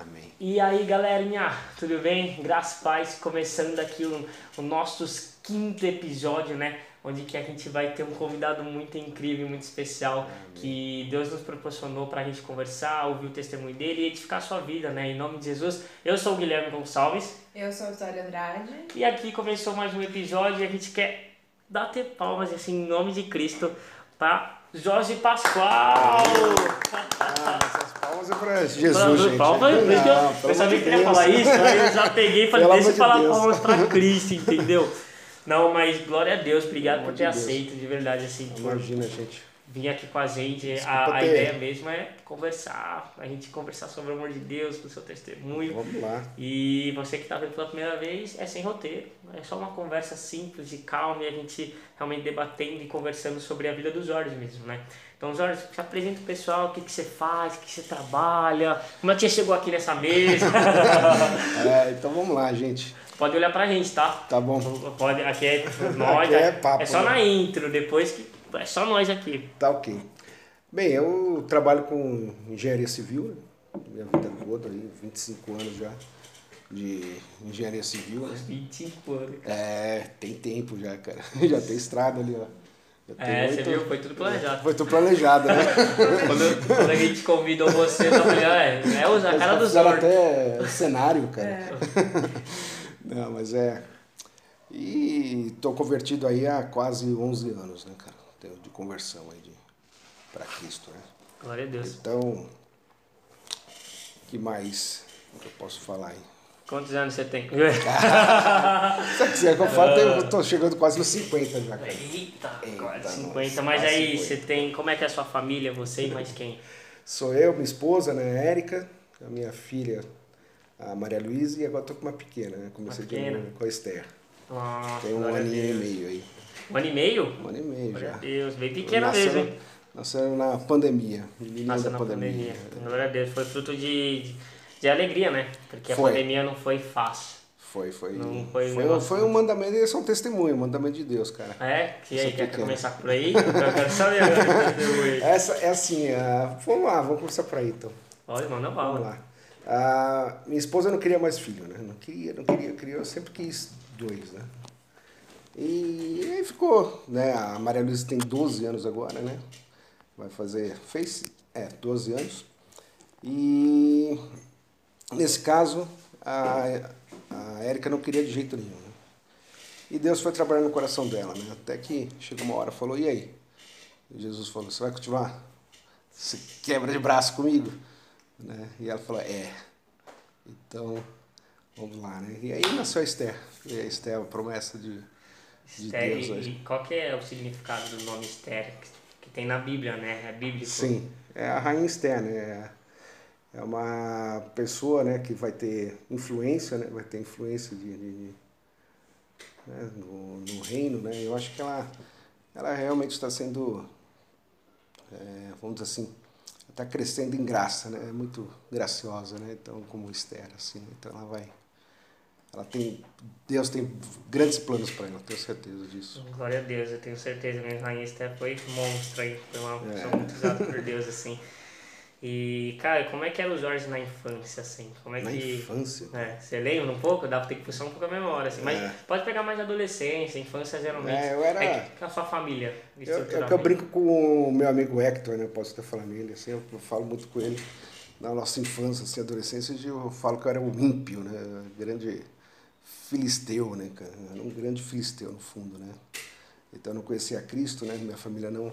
Amém. E aí, galerinha, tudo bem? Graças e paz, começando aqui o, o nosso quinto episódio, né? Onde que a gente vai ter um convidado muito incrível, muito especial, que Deus nos proporcionou pra gente conversar, ouvir o testemunho dele e edificar a sua vida, né? Em nome de Jesus. Eu sou o Guilherme Gonçalves Eu sou a Vitória Andrade. e aqui começou mais um episódio e a gente quer bater palmas, assim, em nome de Cristo, pra Jorge Pascoal! Ah, essas palmas é pra Jesus, Falando gente. palmas, Não, eu, sabia que de ele ia falar isso, aí eu já peguei e falei, deixa eu amor falar de Deus. palmas pra Cristo, entendeu? Não, mas glória a Deus, obrigado por ter de aceito, de verdade, assim, por Imagina, gente. vir aqui com a gente. Desculpa A, a ter- ideia mesmo é conversar, a gente conversar sobre o amor de Deus, com o seu testemunho. Vamos lá. E você que está vendo pela primeira vez, é sem roteiro. É só uma conversa simples e calma e a gente realmente debatendo e conversando sobre a vida do Jorge mesmo, né? Então, Jorge, se apresenta o pessoal, o que, que você faz, o que você trabalha, como é que você chegou aqui nessa mesa. É, então vamos lá, gente. Pode olhar pra gente, tá? Tá bom. Pode, aqui é nós, Aqui é papo, é só né? na intro, depois que. É só nós aqui. Tá ok. Bem, eu trabalho com engenharia civil, né? minha vida toda, aí, 25 anos já de engenharia civil. Né? 25 anos. É, tem tempo já, cara. Já tem estrada ali, ó. É, você oito- viu? Foi tudo planejado. Foi tudo planejado, né? quando, quando a gente convidou você, eu falei, é, é a cara do Fizeram Zorro. até cenário, cara. É. Não, mas é. E tô convertido aí há quase 11 anos, né, cara? De conversão aí de, pra Cristo, né? Glória a Deus. Então, que mais que eu posso falar aí? Quantos anos você tem? Quiser que eu falo, eu tô chegando quase nos 50 já, cara. Eita, Eita, quase 50. nossa, Mas quase aí 50. você tem. Como é que é a sua família, você e mais quem? Sou eu, minha esposa, né, Érica, a minha filha, a Maria Luísa, e agora tô com uma pequena, né? Comecei Uma pequena. com a Esther. Nossa, Tem um a aninho e meio aí. Um ano e meio? Um ano e meio Glória já. a Deus, bem pequena Nasceu- mesmo, hein? Nasceu na pandemia. Nasceu da na pandemia. pandemia. Glória a Deus, foi fruto de, de, alegria, né? Porque a Foi. pandemia não foi fácil. Foi, foi. Não foi foi, negócio- foi um mandamento, eles são testemunho, um mandamento de Deus, cara. É? Que aí, Isso quer começar por aí? Eu quero saber agora. Essa é assim, ah, vamos lá, vamos começar por aí então. Olha, manda Vamos bala. lá. Minha esposa não queria mais filho, né? Não queria, não queria, queria, eu sempre quis dois, né? E aí ficou, né? A Maria Luísa tem 12 anos agora, né? Vai fazer, fez, é, 12 anos. E nesse caso, a, a Érica não queria de jeito nenhum, né? E Deus foi trabalhando no coração dela, né? Até que chegou uma hora, falou, e aí? E Jesus falou, você vai continuar? Você quebra de braço comigo? Né? E ela falou, é. Então, vamos lá, né? E aí nasceu a Esther. E a Esther é a promessa de, de Esther, Deus e, hoje. e qual que é o significado do nome Esther? Que, tem na Bíblia, né? É bíblico. Sim, é a rainha Esther, né? É- É uma pessoa né, que vai ter influência, né? Vai ter influência de, de- de- né, no, no reino, né? Eu acho que ela, ela realmente está sendo, é, vamos dizer assim, está crescendo em graça, né? É muito graciosa, né? Então, como Esther, assim, né? Então ela vai... Ela tem... Deus tem grandes planos para ela, tenho certeza disso. Glória a Deus, eu tenho certeza. Minha rainha Esther foi monstro aí. Foi uma É. pessoa muito usada por Deus, assim. E, cara, como é que era o Jorge na infância, assim? Como é Na que. infância... É, você lembra um pouco? Dá pra ter que puxar um pouco a memória, assim. Mas É. pode pegar mais adolescência, infância geralmente. É, eu era- É a sua família, Eu, estruturalmente. eu brinco com o meu amigo Hector, né? Eu posso falar nele, assim, eu, eu falo muito com ele. Na nossa infância, assim, adolescência, eu falo que eu era um ímpio, né? Grande filisteu, né, cara? Eu era um grande filisteu, no fundo, né? Então eu não conhecia Cristo, né? Minha família não,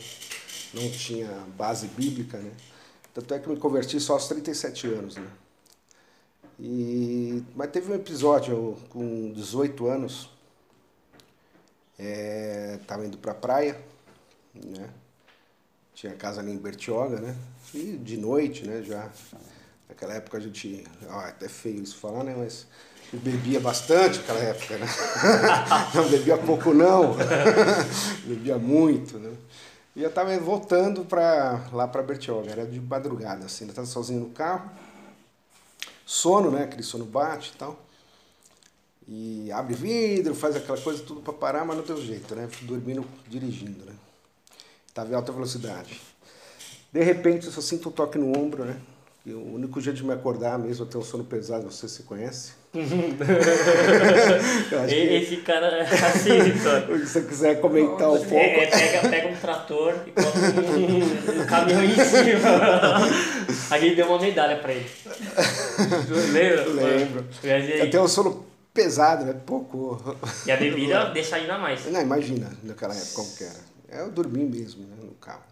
não tinha base bíblica, né? Tanto é que me converti só aos 37 anos, né? E, mas teve um episódio com 18 anos, é, tava indo pra praia, né? Tinha casa ali em Bertioga, né? E de noite, né? Já naquela época a gente, ó, é até feio isso falar, né? Mas eu bebia bastante naquela época, né? não bebia pouco não, bebia muito, né? E eu tava voltando pra, lá pra Bertioga, era de madrugada, assim, eu tava sozinho no carro. Sono, né? Aquele sono bate e tal. E abre vidro, faz aquela coisa tudo pra parar, mas não tem jeito, né? Dormindo, dirigindo, né? Tava em alta velocidade. De repente eu só sinto um toque no ombro, né? E o único jeito de me acordar mesmo, eu tenho um sono pesado, você se conhece. Que- Esse cara é assim, só. Se você quiser comentar um pouco. É, pega, pega um trator e coloca um, um caminhão em cima. A gente deu uma medalha pra ele. Lembra? Lembro. Eu tenho um sono pesado, né? Pouco. E a bebida deixa ainda mais. Não, imagina naquela época como que era. É, Eu dormi mesmo né, no carro.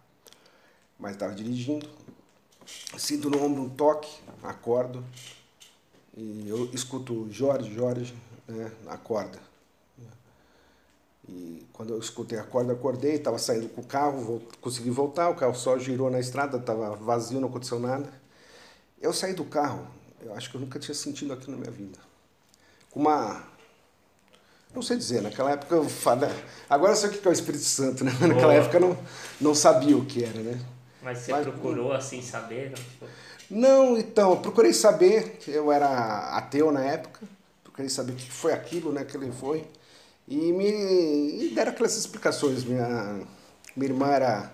Mas estava dirigindo. Sinto no ombro um toque, acordo. E eu escuto Jorge, Jorge, né, na corda. E quando eu escutei a corda, acordei, estava saindo com o carro, vol- consegui voltar, o carro só girou na estrada, estava vazio, não aconteceu nada. Eu saí do carro, eu acho que eu nunca tinha sentido aquilo na minha vida. Com uma não sei dizer, naquela época eu falo. Agora eu sei o que é o Espírito Santo, né? Naquela Boa. época eu não, não sabia o que era, né? Mas você Mas- procurou assim saber? Não? Não, então, eu procurei saber, eu era ateu na época, procurei saber o que foi aquilo, né, que ele foi, e me e deram aquelas explicações. Minha, minha irmã era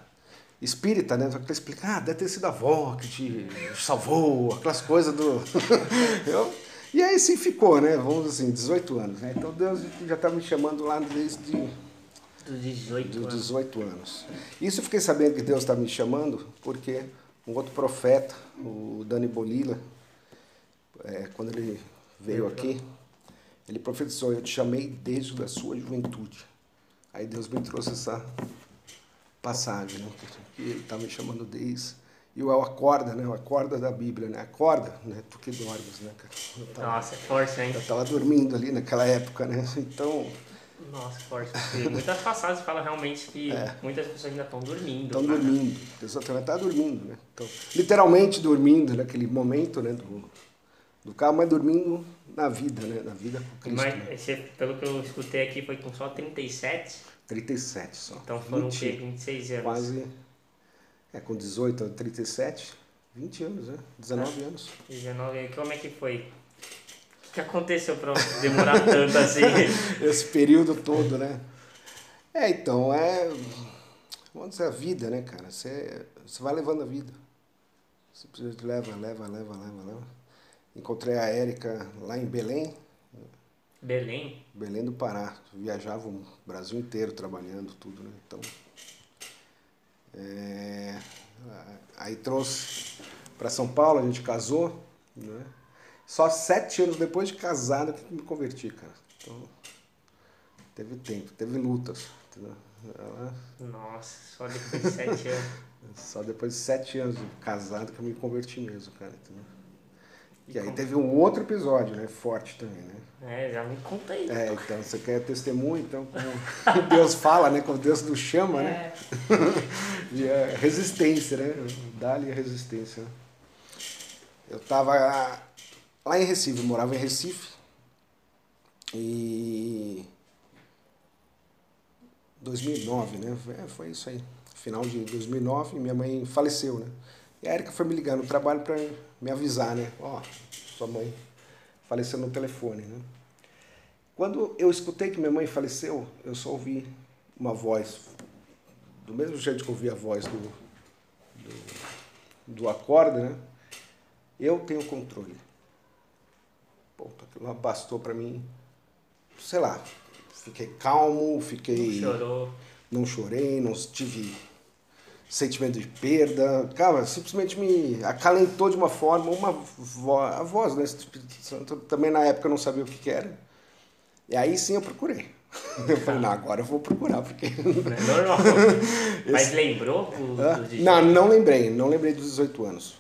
espírita, né, então ela explica, ah, deve ter sido a avó que te salvou, aquelas coisas do... eu, e aí sim ficou, né, vamos assim, 18 anos, né, então Deus já estava me chamando lá desde dos 18 dos anos. 18 anos. Isso eu fiquei sabendo que Deus está me chamando porque um outro profeta, o Dani Bolila, é, quando ele veio aqui, ele profetizou, eu te chamei desde a sua juventude. Aí Deus me trouxe essa passagem, né? Que ele está me chamando desde... E o acorda, né? O acorda da Bíblia, né? Acorda, né? Tu que dormes, né? cara? Eu tava, Nossa, é forte, né? eu tava dormindo ali naquela época, né? Então... Nossa, forte. Muitas passagens falam realmente que É. muitas pessoas ainda estão dormindo. Estão cara. dormindo. Exatamente, tá dormindo, né? Então, literalmente dormindo naquele momento, né? Do, do carro, mas dormindo na vida, né? Na vida com Cristo. Mas né? você, pelo que eu escutei aqui, foi com só 37. 37 só. Então foram o 20, quê? 26 anos. Quase. É, com 18 a 37, 20 anos, né? 19 anos. 19 anos. Como é que foi? Que aconteceu pra demorar tanto assim? Esse período todo, né? É, então, é. Vamos dizer, a vida, né, cara? Você, você vai levando a vida. Você leva, leva, leva, leva, leva. Encontrei a Érica lá em Belém, Belém? Belém do Pará. Viajava o Brasil inteiro trabalhando, tudo, né? Então. é, aí trouxe para São Paulo, a gente casou, né? Só sete anos depois de casado que me converti, cara. Então, teve tempo, teve lutas. entendeu? Ela- Nossa, só depois de 7 anos. Só depois de sete anos de casado que eu me converti mesmo, cara. Entendeu? E E aí teve um outro episódio, né? Forte também, né? É, já me conta aí. É, então, você quer testemunho, então, como Deus fala, né? Como Deus nos chama, né? É. E a resistência, né? Dá-lhe a resistência. né? Eu tava lá em Recife, morava em Recife. E. 2009, né? É, foi isso aí. Final de 2009, minha mãe faleceu, né? E a Erika foi me ligar no trabalho para me avisar, né? Ó, sua mãe faleceu no telefone, né? Quando eu escutei que minha mãe faleceu, eu só ouvi uma voz, do mesmo jeito que eu ouvi a voz do, do, do acorde, né? Eu tenho controle. Ponto. Aquilo bastou para mim, sei lá, fiquei calmo, fiquei Chorou. não chorei, não tive sentimento de perda. Cara, simplesmente me acalentou de uma forma, uma vo a voz, né? Também na época eu não sabia o que, que era. E aí sim eu procurei. Eu falei, não, agora eu vou procurar, porque. Não é normal. Mas lembrou o, Hã? dos 18? Não, não lembrei, não lembrei dos 18 anos.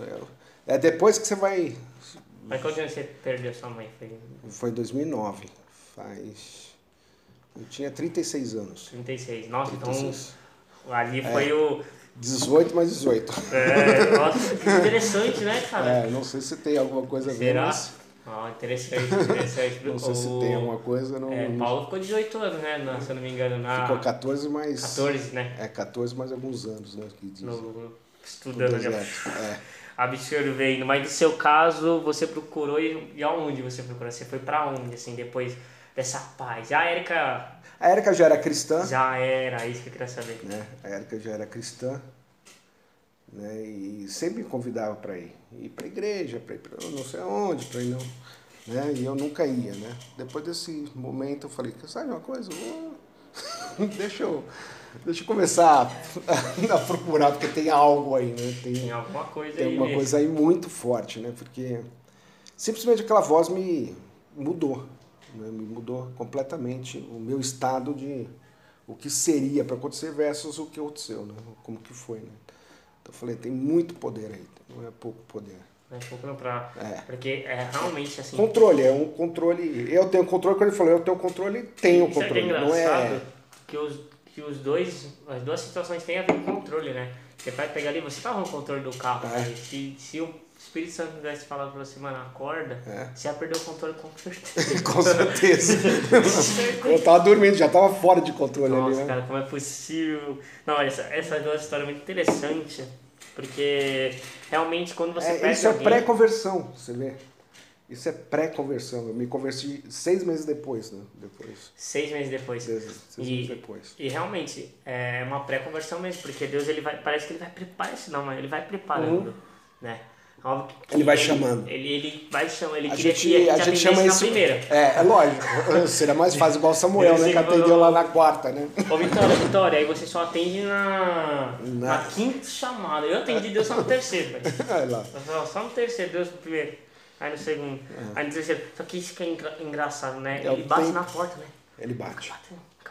É depois que você vai. Mas quando você perdeu sua mãe? Foi Foi em 2009. Faz. Eu tinha 36 anos. 36. Nossa, 36. então ali foi o. 18 mais 18. É, nossa, que interessante, né, cara? É, não sei se tem alguma coisa a ver, Será? mas. Ah, interessante, interessante. Não sei se O- tem alguma coisa, não. É, Paulo ficou 18 anos, né? na- se eu não me engano, na. Ficou 14 mais. 14, né? É, 14 mais alguns anos, né? Que diz. No, estudando deserto. É. Absorvendo. Mas no seu caso, você procurou e, e aonde você procurou? Você foi pra onde, assim, depois dessa paz? A Érica A Érica já era cristã, já era, isso que eu queria saber. né? A Érica já era cristã, né? E sempre me convidava para ir. Ir para igreja, para ir para não sei aonde, para ir não. Né? E eu nunca ia, né? Depois desse momento eu falei, sabe uma coisa? Vou- deixa, eu, deixa eu começar a, a procurar, porque tem algo aí, né? Tem alguma coisa Tem aí. alguma mesmo. coisa aí muito forte, né? Porque simplesmente aquela voz me mudou, né? me mudou completamente o meu estado de o que seria para acontecer versus o que aconteceu, né? Como que foi, né? Então eu falei, tem muito poder aí, não é pouco poder. Né, pouco não pra... É. Porque é realmente assim. Controle, é um controle. Eu tenho controle, quando ele falou, eu tenho controle, tenho Isso é que é controle. não engraçado, é. que, os, que os dois, as duas situações têm a ver com controle, né? Você vai pegar ali, você tava no controle do carro, É. né? se, se o Espírito Santo tivesse falado pra você, mano, acorda, É. você ia perder o controle com certeza. Com certeza. eu tava dormindo, já tava fora de controle ali, Nossa, né? cara, como é possível? Não, essa, essa duas histórias muito interessante, porque realmente quando você É, perde isso é alguém... pré-conversão, você vê? Isso é pré-conversão. Eu me converti seis meses depois, né? Depois. Seis meses depois. Seis, seis E- meses depois. E realmente, é uma pré-conversão mesmo, porque Deus ele vai, parece que ele vai preparar isso não, mas ele vai preparando, né? Óbvio que Uhum. Ele vai ele- chamando. Ele, ele vai chamando, ele A queria gente, que a a gente chama isso. na primeira. É, é lógico. Seria mais fácil, igual o Samuel, Eu né? Que atendeu eu- lá na quarta, né? Ô Vitória, Vitória, aí você só atende na, na... Na- quinta chamada. Eu atendi Deus só no terceiro, velho. Só no terceiro, Deus no primeiro. Aí no segundo, É. aí no terceiro. Só que isso que é engra- engraçado, né? É Ele bate tempo. na porta, né? Ele bate.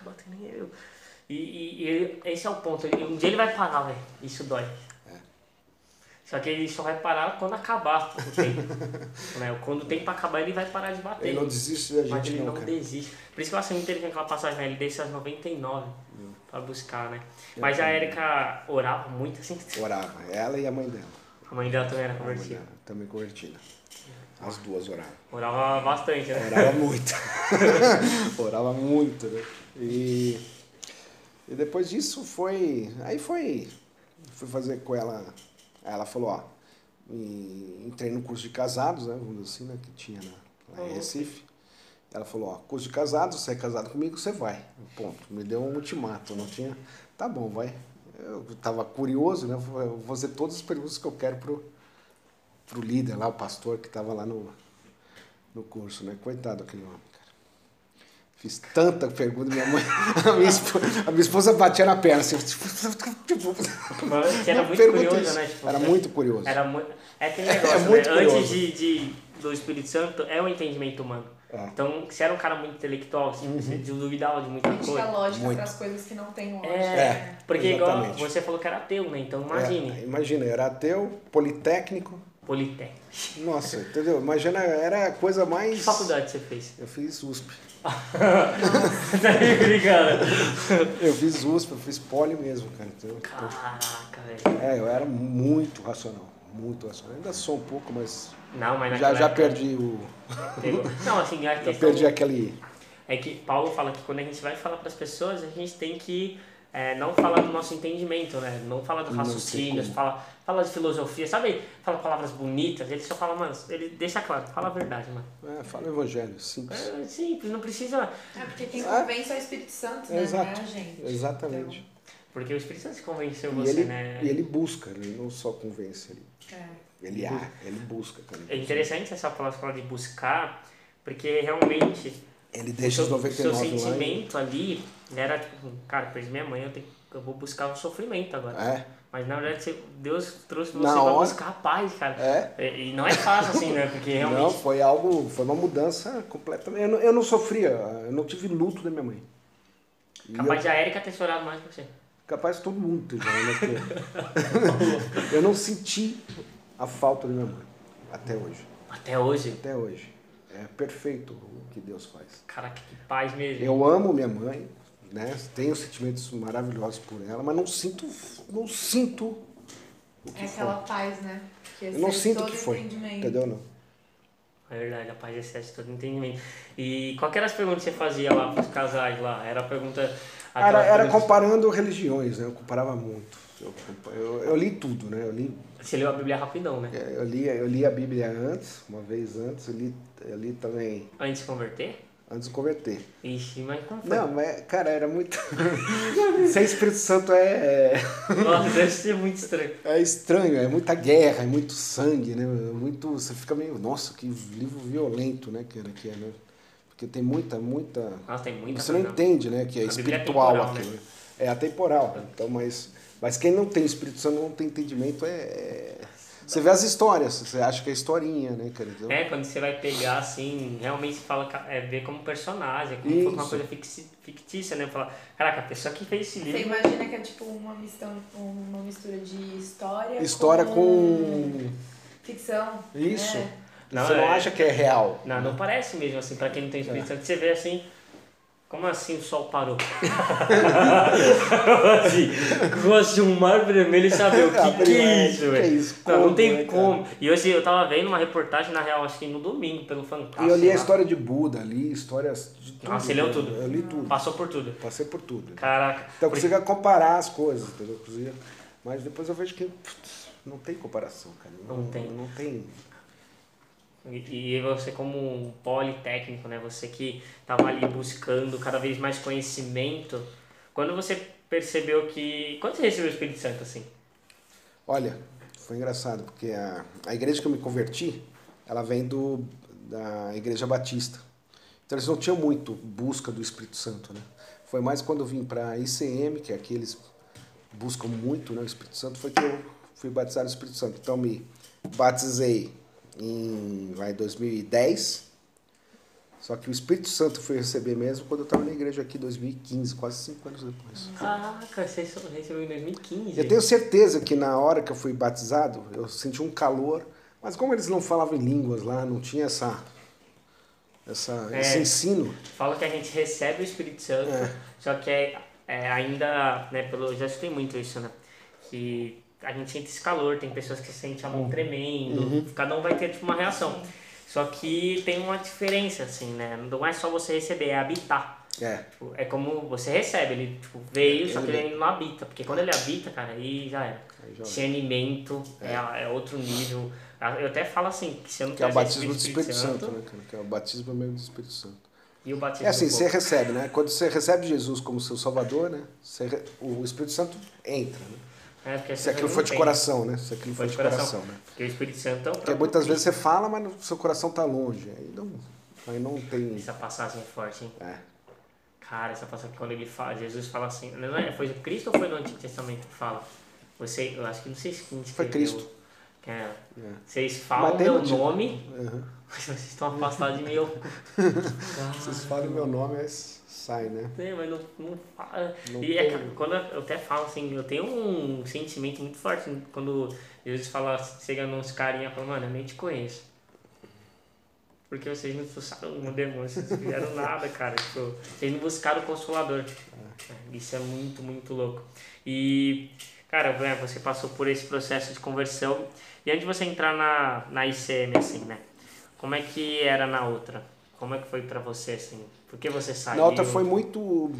Batendo nem eu. E, e- e esse é o ponto. Um dia ele vai parar, velho. Isso dói. É. Só que ele só vai parar quando acabar o tempo. né? Quando o tempo acabar, ele vai parar de bater. Ele não desiste da Mas gente, ele não, cara. desiste. Por isso que eu achei muito interessante aquela passagem, né? Ele desce às 99 pra buscar, né? Mas a Erika orava muito assim. Orava. Ela e a mãe dela. A mãe dela também era convertida. também convertida. As duas oravam. Orava bastante, né? Orava muito. Orava muito, né? E, e depois disso foi. Aí foi. Fui fazer com ela. Aí ela falou, ó. entrei no curso de casados, né? Vamos dizer assim, né? Que tinha na, lá em Uhum. Recife. Ela falou, ó, curso de casados, você é casado comigo, você vai. Ponto. Me deu um ultimato, não tinha. Tá bom, vai. Eu tava curioso, né? Eu vou fazer todas as perguntas que eu quero pro, pro líder lá, o pastor que tava lá no, no curso, né? Coitado daquele homem, cara. Fiz tanta pergunta, minha mãe. A minha esposa, a minha esposa batia na perna assim. Tipo, era muito curioso, isso. né? Tipo, Era muito curioso. Era muito. É aquele negócio, muito né? curioso. Antes de, de- do Espírito Santo, é o entendimento humano. É. Então, se era um cara muito intelectual, assim, Uhum. você duvidava de muita coisa. dá lógica Muito. para as coisas que não tem lógica. É, É, porque igual exatamente. você falou que era ateu, né? Então imagine, É, imagina, era ateu, politécnico. Politécnico. Nossa, entendeu? Imagina, era a coisa Que mais. faculdade você fez? Eu fiz USP. tá brincando? Eu fiz USP, eu fiz poli mesmo, cara. Então, Caraca, velho. é, eu era muito racional. Muito racional. Ainda sou um pouco, mas. Não, mas Já, já época perdi o. Não, assim, a Já questão perdi aquele. é que Paulo fala que quando a gente vai falar para as pessoas, a gente tem que é, não falar do nosso entendimento, né? Não falar do raciocínio, fala, fala de filosofia, sabe? Fala palavras bonitas, ele só fala, mano, ele deixa claro, fala a verdade, mano. É, fala o evangelho, simples. É simples, não precisa. É porque quem Ah. convence é o Espírito Santo, né? Exato. Não é a gente. Exatamente. Porque o Espírito Santo se convenceu E você, ele, né? e ele busca, ele não só convence, ele, Então, é. ele, há, ele busca, cara. É interessante essa palavra fala de buscar, porque realmente Ele o deixa seu, os o 99 seu lá. e- era tipo, cara, perdi minha mãe, eu, tenho, eu vou buscar o sofrimento agora. É, Mas na verdade Deus trouxe você hora. buscar a paz, cara. é. E e não é fácil assim, né? Porque Não, realmente. foi algo, foi uma mudança completamente. Eu não, eu não sofria, eu não tive luto da minha mãe. E Capaz eu- de a Erika ter chorado mais que você. capaz todo mundo ter? Porque eu não senti a falta da minha mãe, até hoje. Até hoje. Até hoje. É perfeito o que Deus faz. Caraca, que paz mesmo. Eu amo minha mãe, né? Tenho sentimentos maravilhosos por ela, mas não sinto, não sinto o que É foi. aquela paz, né? Que Eu não sinto que foi, entendeu? Não. É verdade, a paz excede todo entendimento. E qual que era as perguntas que você fazia lá para os casais lá? Era a pergunta... Era, era comparando religiões, né? Eu comparava muito. Eu, eu, eu li tudo, né? Eu li, Você leu a Bíblia rapidão, né? eu, li, eu li a Bíblia antes, uma vez antes. Eu li, eu li também Antes de converter? Antes de converter. Ixi, mas como foi? Não, mas, cara, era muito... Ser Espírito Santo é, é, Nossa, deve ser muito estranho. é estranho, é muita guerra, é muito sangue, né? Muito, você fica meio... Nossa, que livro violento, né? Que, era, que é, né? Porque tem muita, muita... Nossa, tem muita Você não coisa. entende, né? Que é A é espiritual temporal, aquilo. né? É atemporal. Então, mas, mas quem não tem Espírito Santo, não tem entendimento, é, é- Você vê as histórias, você acha que é historinha, né, cara? Então, É, quando você vai pegar, assim, realmente fala, é, ver como personagem, como uma coisa fictícia, né? Falar, caraca, a pessoa que fez esse Você livro... imagina que é tipo uma, mistão, uma mistura de história, História com. ficção. Isso. né? Não, você não é- acha que é real. Não, não parece mesmo, assim, pra quem não tem É. Espírito Santo, você vê assim... Como assim o sol parou? assim, gosto de um mar vermelho e saber o que, que é isso, Que é velho? isso? Não, não Como, tem né, cara? como. E hoje eu tava vendo uma reportagem, na real, acho que no domingo, pelo Fantástico. E eu li a história de Buda, li histórias de tudo. Nossa, você leu né? tudo? Eu li tudo. Passou por tudo. Passei por tudo. Caraca. Então eu consigo comparar as coisas, entendeu? Mas depois eu vejo que putz, não tem comparação, cara. Não tem. Não tem. E e você como um politécnico, né? Você que estava ali buscando cada vez mais conhecimento. Quando você percebeu que... Quando você recebeu o Espírito Santo, assim? Olha, foi engraçado, porque a, a igreja que eu me converti, ela vem do, da Igreja Batista. Então eles não tinham muito busca do Espírito Santo, né? Foi mais quando eu vim para a ICM, que é aqui eles buscam muito né, o Espírito Santo, foi que eu fui batizado no Espírito Santo. Então me batizei em vai, 2010, só que o Espírito Santo foi receber mesmo quando eu estava na igreja aqui em 2015, quase cinco anos depois. Caraca, você recebeu em 2015. Eu tenho certeza que na hora que eu fui batizado, eu senti um calor, mas como eles não falavam em línguas lá, não tinha essa, essa É. esse ensino. Fala que a gente recebe o Espírito Santo, É. só que é, é ainda, né, pelo, já escutei muito isso, né? Que a gente sente esse calor, tem pessoas que sentem a Uhum. mão tremendo, cada um vai ter tipo, uma reação. Só que tem uma diferença, assim, né? Não é só você receber, é habitar. É, Tipo, é como você recebe, ele tipo, veio, só que Ele- não habita. Porque quando ele habita, cara, aí já era. Já Discernimento é. é outro nível. Eu até falo assim, que se eu não que é o batismo do recebido Espírito Santo, né, cara? Que é o batismo mesmo do Espírito Santo. E o batismo É assim, você recebe, né? Quando você recebe Jesus como seu Salvador, né? Você o Espírito Santo entra, né? É, Se aquilo for de tem. coração, né? Se aquilo for Foi de coração. coração, né? Porque o Espírito Santo é o Porque muitas vezes Cristo. você fala, mas o seu coração tá longe. Aí não, aí não tem... Essa passagem é forte, hein? É. Cara, essa passagem quando ele fala, Jesus fala assim, não é, foi Cristo ou foi no Antigo Testamento que fala? Você, eu acho que não sei se quem Foi escreveu. Cristo. É, É. vocês falam Mas tem meu nome, Uhum. mas vocês estão afastados de mim. Eu... Vocês falam meu nome, aí sai, né? É, mas não, não fala. Não e é, quando eu até falo assim, eu tenho um sentimento muito forte quando Jesus fala, chega nos carinha e fala, mano, eu nem te conheço. Porque vocês não expulsaram um demônio, vocês não fizeram nada, cara. Tipo, vocês não buscaram o consolador. É, Isso é muito, muito louco. E, cara, você passou por esse processo de conversão. E antes de você entrar na, na ICM, assim, né? Como é que era na outra? Como é que foi pra você, assim? Por que você saiu? Na outra foi muito.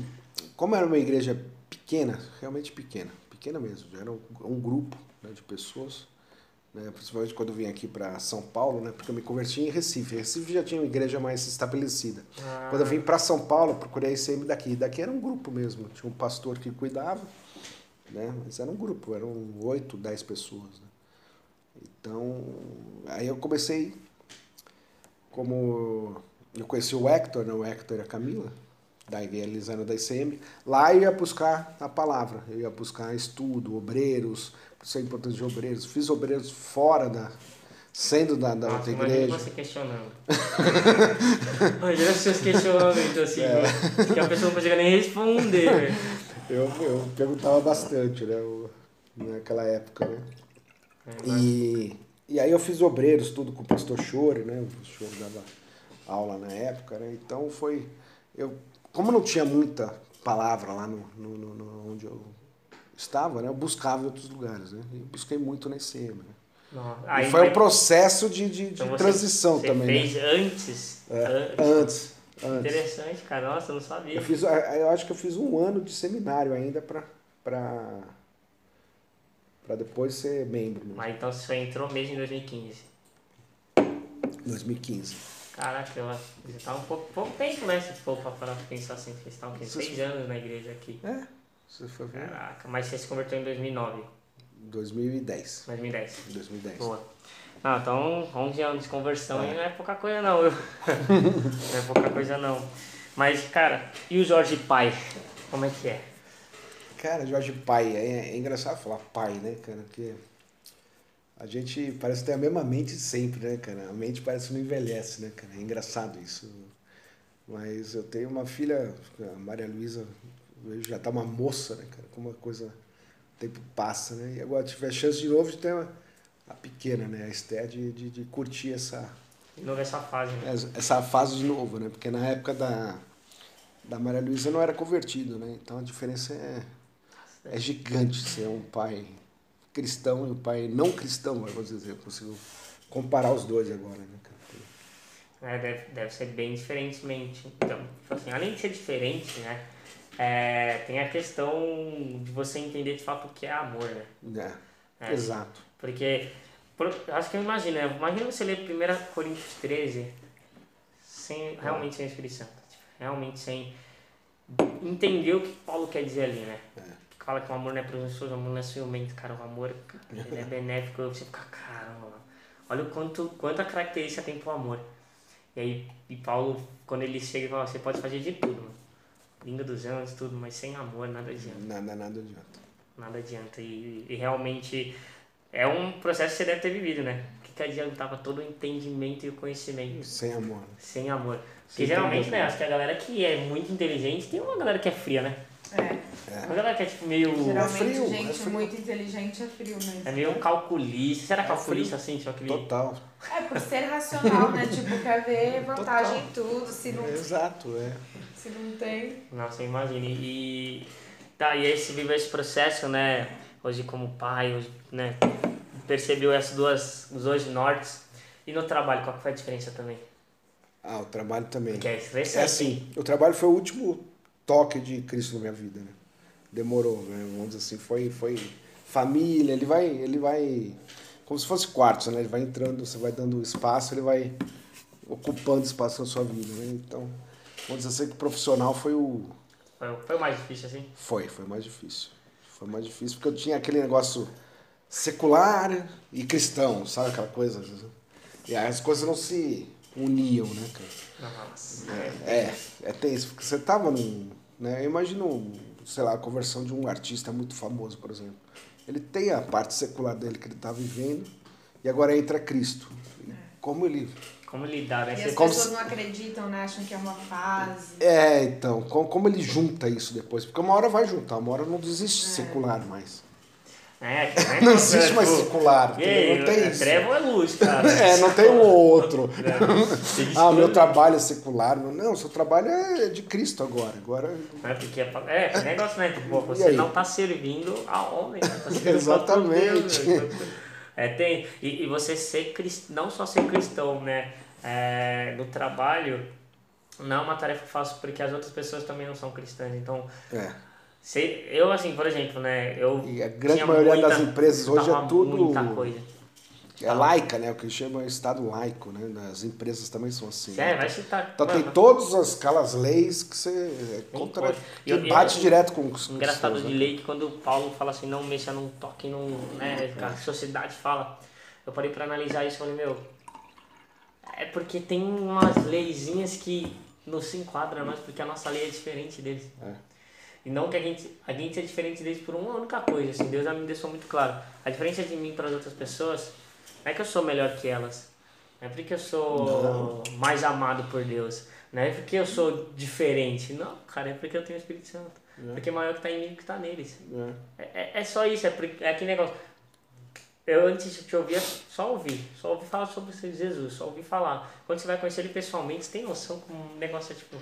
Como era uma igreja pequena, realmente pequena, pequena mesmo, era um, um grupo né, de pessoas, né, principalmente quando eu vim aqui para São Paulo, né, porque eu me converti em Recife. Recife já tinha uma igreja mais estabelecida. Ah. Quando eu vim para São Paulo, procurei a ICM daqui. Daqui era um grupo mesmo, tinha um pastor que cuidava, né, mas era um grupo, eram oito, dez pessoas. Né. Então, aí eu comecei como eu conheci o Hector, né? o Hector e a Camila, da Elisana da ICM, lá eu ia buscar a palavra, eu ia buscar estudo, obreiros, isso é importante de obreiros, fiz obreiros fora da, sendo da, da Nossa, outra igreja. você questionando. Imagina as pessoas questionando, assim, É. que a pessoa não consegue nem responder, velho. Eu, eu perguntava bastante, né, o- naquela época, né. É, E, e aí eu fiz obreiros, tudo com o pastor Chore, né? O Chore dava aula na época, né? Então foi. Eu, como não tinha muita palavra lá no, no, no- onde eu estava, né? Eu buscava em outros lugares, né? E busquei muito na ICM, né? Não. E foi um processo de, de, de então você- transição você também, fez né? antes. É, An- antes, antes. Interessante, cara. Nossa, eu não sabia. Eu, fiz, eu acho que eu fiz um ano de seminário ainda pra, pra depois ser membro. Né? Mas então você entrou mesmo em 2015. 2015. Caraca, eu acho que já tá um pouco, pouco tempo, né? Se for pra pensar assim, vocês estavam Vocês- seis anos na igreja aqui. É, você foi ver. Caraca, mas você se converteu em 2009, 2010. 2010. 2010. Boa. Ah, então 11 anos de conversão É. e não é pouca coisa não, não é pouca coisa não. Mas, cara, e o Jorge Pai? Como é que é? Cara, Jorge Pai, é, é engraçado falar pai, né, cara? Porque a gente parece ter a mesma mente sempre, né, cara? A mente parece que não envelhece, né, cara? É engraçado isso. Mas eu tenho uma filha, a Maria Luísa, já tá uma moça, né, cara? Como a coisa, o tempo passa, né? E agora tive a chance de novo de ter uma, a pequena, né, a Esté, de, de, de curtir essa, De novo essa fase, né? essa fase de novo, né? Porque na época da, da Maria Luísa não era convertido, né? Então a diferença é, é gigante ser um pai cristão e um pai não cristão, vamos dizer. Eu consigo comparar os dois agora, né? É, deve, deve ser bem diferentemente. Então, tipo assim, além de ser diferente, né? é, tem a questão de você entender de fato o que é amor, né? É, É, exato. Porque, por- acho que eu imagino, né? Imagina você ler 1 Coríntios 13 sem, realmente sem o Espírito Santo. Tipo, realmente sem entender o que Paulo quer dizer ali, né? Fala que o amor não é presunçoso, o amor não é ciumento, cara. O amor, ele é benéfico. Você fica, caramba, olha o quanto, quanta característica tem pro amor. E aí, e Paulo, quando ele chega, ele fala, você pode fazer de tudo, mano. Língua dos anjos, tudo, mas sem amor nada adianta Nada, nada adianta. nada adianta. E, e realmente é um processo que você deve ter vivido, né? O que, que adiantava todo o entendimento e o conhecimento Sem amor. sem amor? Porque Sem geralmente, né? Acho que a galera que é muito inteligente tem uma galera que é fria, né? É. Uma galera que é tipo meio. Geralmente, frio, é gente frio. muito inteligente é frio mesmo. É meio calculista. Será É calculista assim? Tipo aquele. Total. É, por ser racional, né? Tipo, quer ver vantagem em tudo. Se não, Exato, é. se não tem. Nossa, imagine. E. Tá, e aí você viveu esse processo, né? Hoje como pai, hoje, né? Percebeu essas duas, os dois nortes. E no trabalho, qual que foi a diferença também? Ah, o trabalho também. Porque é. É assim, o trabalho foi o último toque de Cristo na minha vida, né? Demorou, né? Vamos dizer assim, foi, foi família, ele vai, ele vai, como se fosse quartos, né? Ele vai entrando, você vai dando espaço, ele vai ocupando espaço na sua vida, né? Então, vamos dizer assim que o profissional foi o, Foi, foi o mais difícil, assim? foi, foi mais difícil. Foi mais difícil porque eu tinha aquele negócio secular e cristão, sabe aquela coisa? E aí as coisas não se uniam, né, cara? Nossa. É, é tenso, porque você tava num. Né, eu imagino, sei lá, a conversão de um artista muito famoso, por exemplo. Ele tem a parte secular dele que ele tá vivendo, e agora entra Cristo. E como ele. Como lidar, né? E as Como pessoas se- não acreditam, né? Acham que é uma fase. É, então, como, como ele junta isso depois? Porque uma hora vai juntar, uma hora não existe secular mais. É, que nem Não existe mais tipo, secular, E aí, entendeu? não tem é isso. trevo ou é luz, cara? É, não tem um ou outro. É. Ah, meu trabalho é secular. Não, seu trabalho é de Cristo agora. Agora É, porque é, é, negócio, né? Tipo, pô, E você não tá servindo a homem, né? Tá servindo Exatamente. pra Deus, né? É, tem. E, e você ser cristão, não só ser cristão, né? É, no trabalho, não é uma tarefa fácil porque as outras pessoas também não são cristãs. Então, é. Se, eu, assim, por exemplo, né? Eu E a grande maioria muita- das empresas hoje é tudo. Muita coisa. É laica, né? O que chama Estado laico, né? As empresas também são assim. É, vai citar. Então tem mano, todas as aquelas leis que você é contra. Que eu- bate eu- direto com os Engraçado cristãos, de né? lei que quando o Paulo fala assim, não mexa, não toque, não. Né, a sociedade fala. Eu parei pra analisar isso e falei, meu. É porque tem umas leizinhas que não se enquadram mais, porque a nossa lei é diferente deles. É. E não que a gente, a gente é diferente deles por uma única coisa, assim, Deus já me deixou muito claro. A diferença de mim para as outras pessoas não é que eu sou melhor que elas, não é porque eu sou mais amado por Deus, não é porque eu sou diferente, não, cara, é porque eu tenho o Espírito Santo. Porque é maior que está em mim que está neles. É. É, é- é só isso, é, porque- é aquele negócio. Eu antes de te ouvia, só ouvi, só ouvi falar sobre Jesus, só ouvi falar. Quando você vai conhecer ele pessoalmente, você tem noção como um negócio é tipo.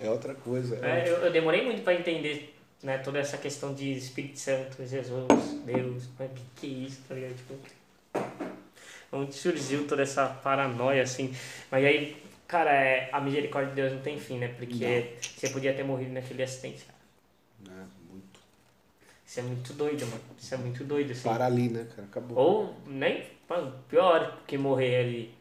É outra coisa. É, eu, eu demorei muito para entender né, toda essa questão de Espírito Santo, Jesus, Deus, o que, que é isso, tá ligado? Tipo, onde surgiu toda essa paranoia, assim. Mas aí, cara, é, a misericórdia de Deus não tem fim, né? Porque você podia ter morrido naquele acidente. cara. É, muito. Isso é muito doido, mano. Isso é muito doido, assim. Para ali, né, cara? Acabou. Ou nem, mano, pior que morrer ali.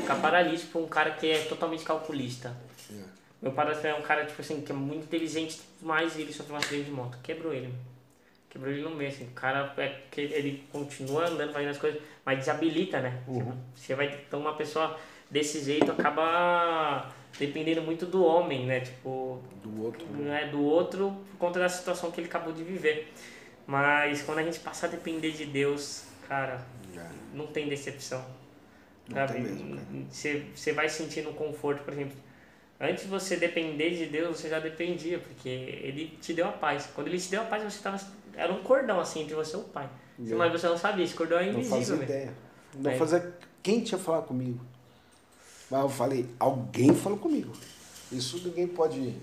Ficar paralítico pra um cara que é totalmente calculista. É. Meu padrasto é um cara, tipo assim, que é muito inteligente, mas ele sofreu um acidente de moto. Quebrou ele. mano. Quebrou ele no meio, assim. O cara, é ele continua andando, fazendo as coisas, mas desabilita, né? Uhum. Você vai, então uma pessoa desse jeito acaba dependendo muito do homem, né? Tipo, Do outro. né, do outro por conta da situação que ele acabou de viver. Mas quando a gente passa a depender de Deus, cara, É. não tem decepção. Não sabe? você vai sentindo um conforto, por exemplo. Antes de você depender de Deus, você já dependia, porque Ele te deu a paz. Quando Ele te deu a paz, você tava, era um cordão assim entre você e o Pai. É. Mas você não sabia, esse cordão é Não invisível. fazia velho. ideia. Não É. fazia. Quem tinha falado comigo? Mas eu falei, alguém falou comigo. Isso ninguém pode.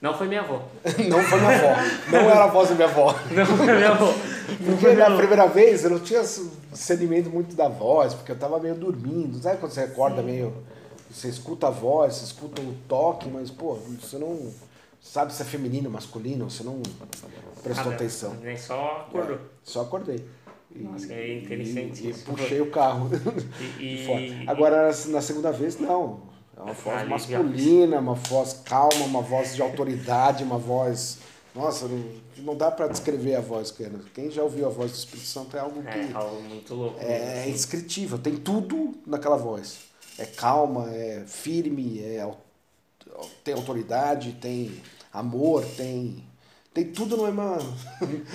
Não foi minha avó. Não foi minha avó. Não era a voz da minha avó. Não foi minha avó. Porque na primeira vez eu não tinha discernimento muito da voz, porque eu tava meio dormindo. Sabe quando você acorda meio. Você escuta a voz, você escuta o toque, mas, pô, você não sabe se é feminino ou masculino, você não prestou Ah, atenção. né, Só acordou. É, só acordei. E- Nossa, é interessante E, e puxei o carro. E, Agora, na segunda vez, não. É uma voz Ali, masculina, uma voz calma, uma voz de autoridade, uma voz. Nossa, não, não dá pra descrever a voz era. Quem já ouviu a voz do Espírito Santo é algo É que algo muito louco. é assim. indescritível. Tem tudo naquela voz. É calma, é firme, é, tem autoridade, tem amor, tem. Tem tudo no mesmo.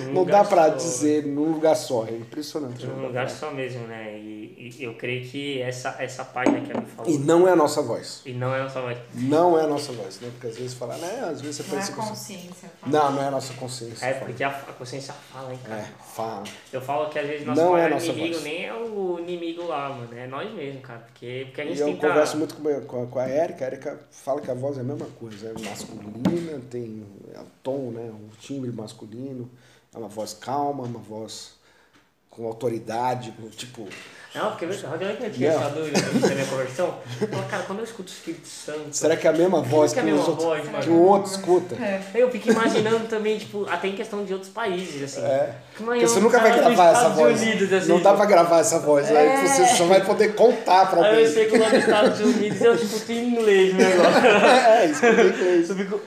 Num Não dá pra só, dizer num lugar só. É impressionante. Num lugar só mesmo, né? E, e eu creio que essa, essa página que ela me falou. E não é a nossa voz. E não é a nossa voz. Não é a nossa voz, né? Porque às vezes fala, né? Às vezes você Não é pensa que você... consciência. Não, não é a nossa consciência. É porque a, a consciência fala, hein, cara. É, fala. Eu falo que às vezes nosso Não é a nossa inimigo voz. nem é o inimigo lá, mano. É nós mesmo, cara. Porque, porque a E gente eu tenta. converso muito com, com, a- com a Erika, a Erika fala que a voz é a mesma coisa, é masculina, tem é o tom, né? O timbre masculino, é uma voz calma, uma voz com autoridade, com, tipo. Não, porque olha que eu tinha Não. essa dúvida da minha conversão. Eu falo, cara, quando eu escuto o Espírito Santo. Será que é a mesma voz que que, é a mesma outros- voz, que o outro escuta? É. Eu fico imaginando também, tipo, até em questão de outros países, assim. É. Porque você nunca vai gravar essa voz. Unidos, assim, não dá pra gravar essa voz, aí você só vai poder contar pra Aí eu alguém. chego lá nos Estados Unidos eu escuto em inglês o negócio. É, isso que eu inglês. Eu fico-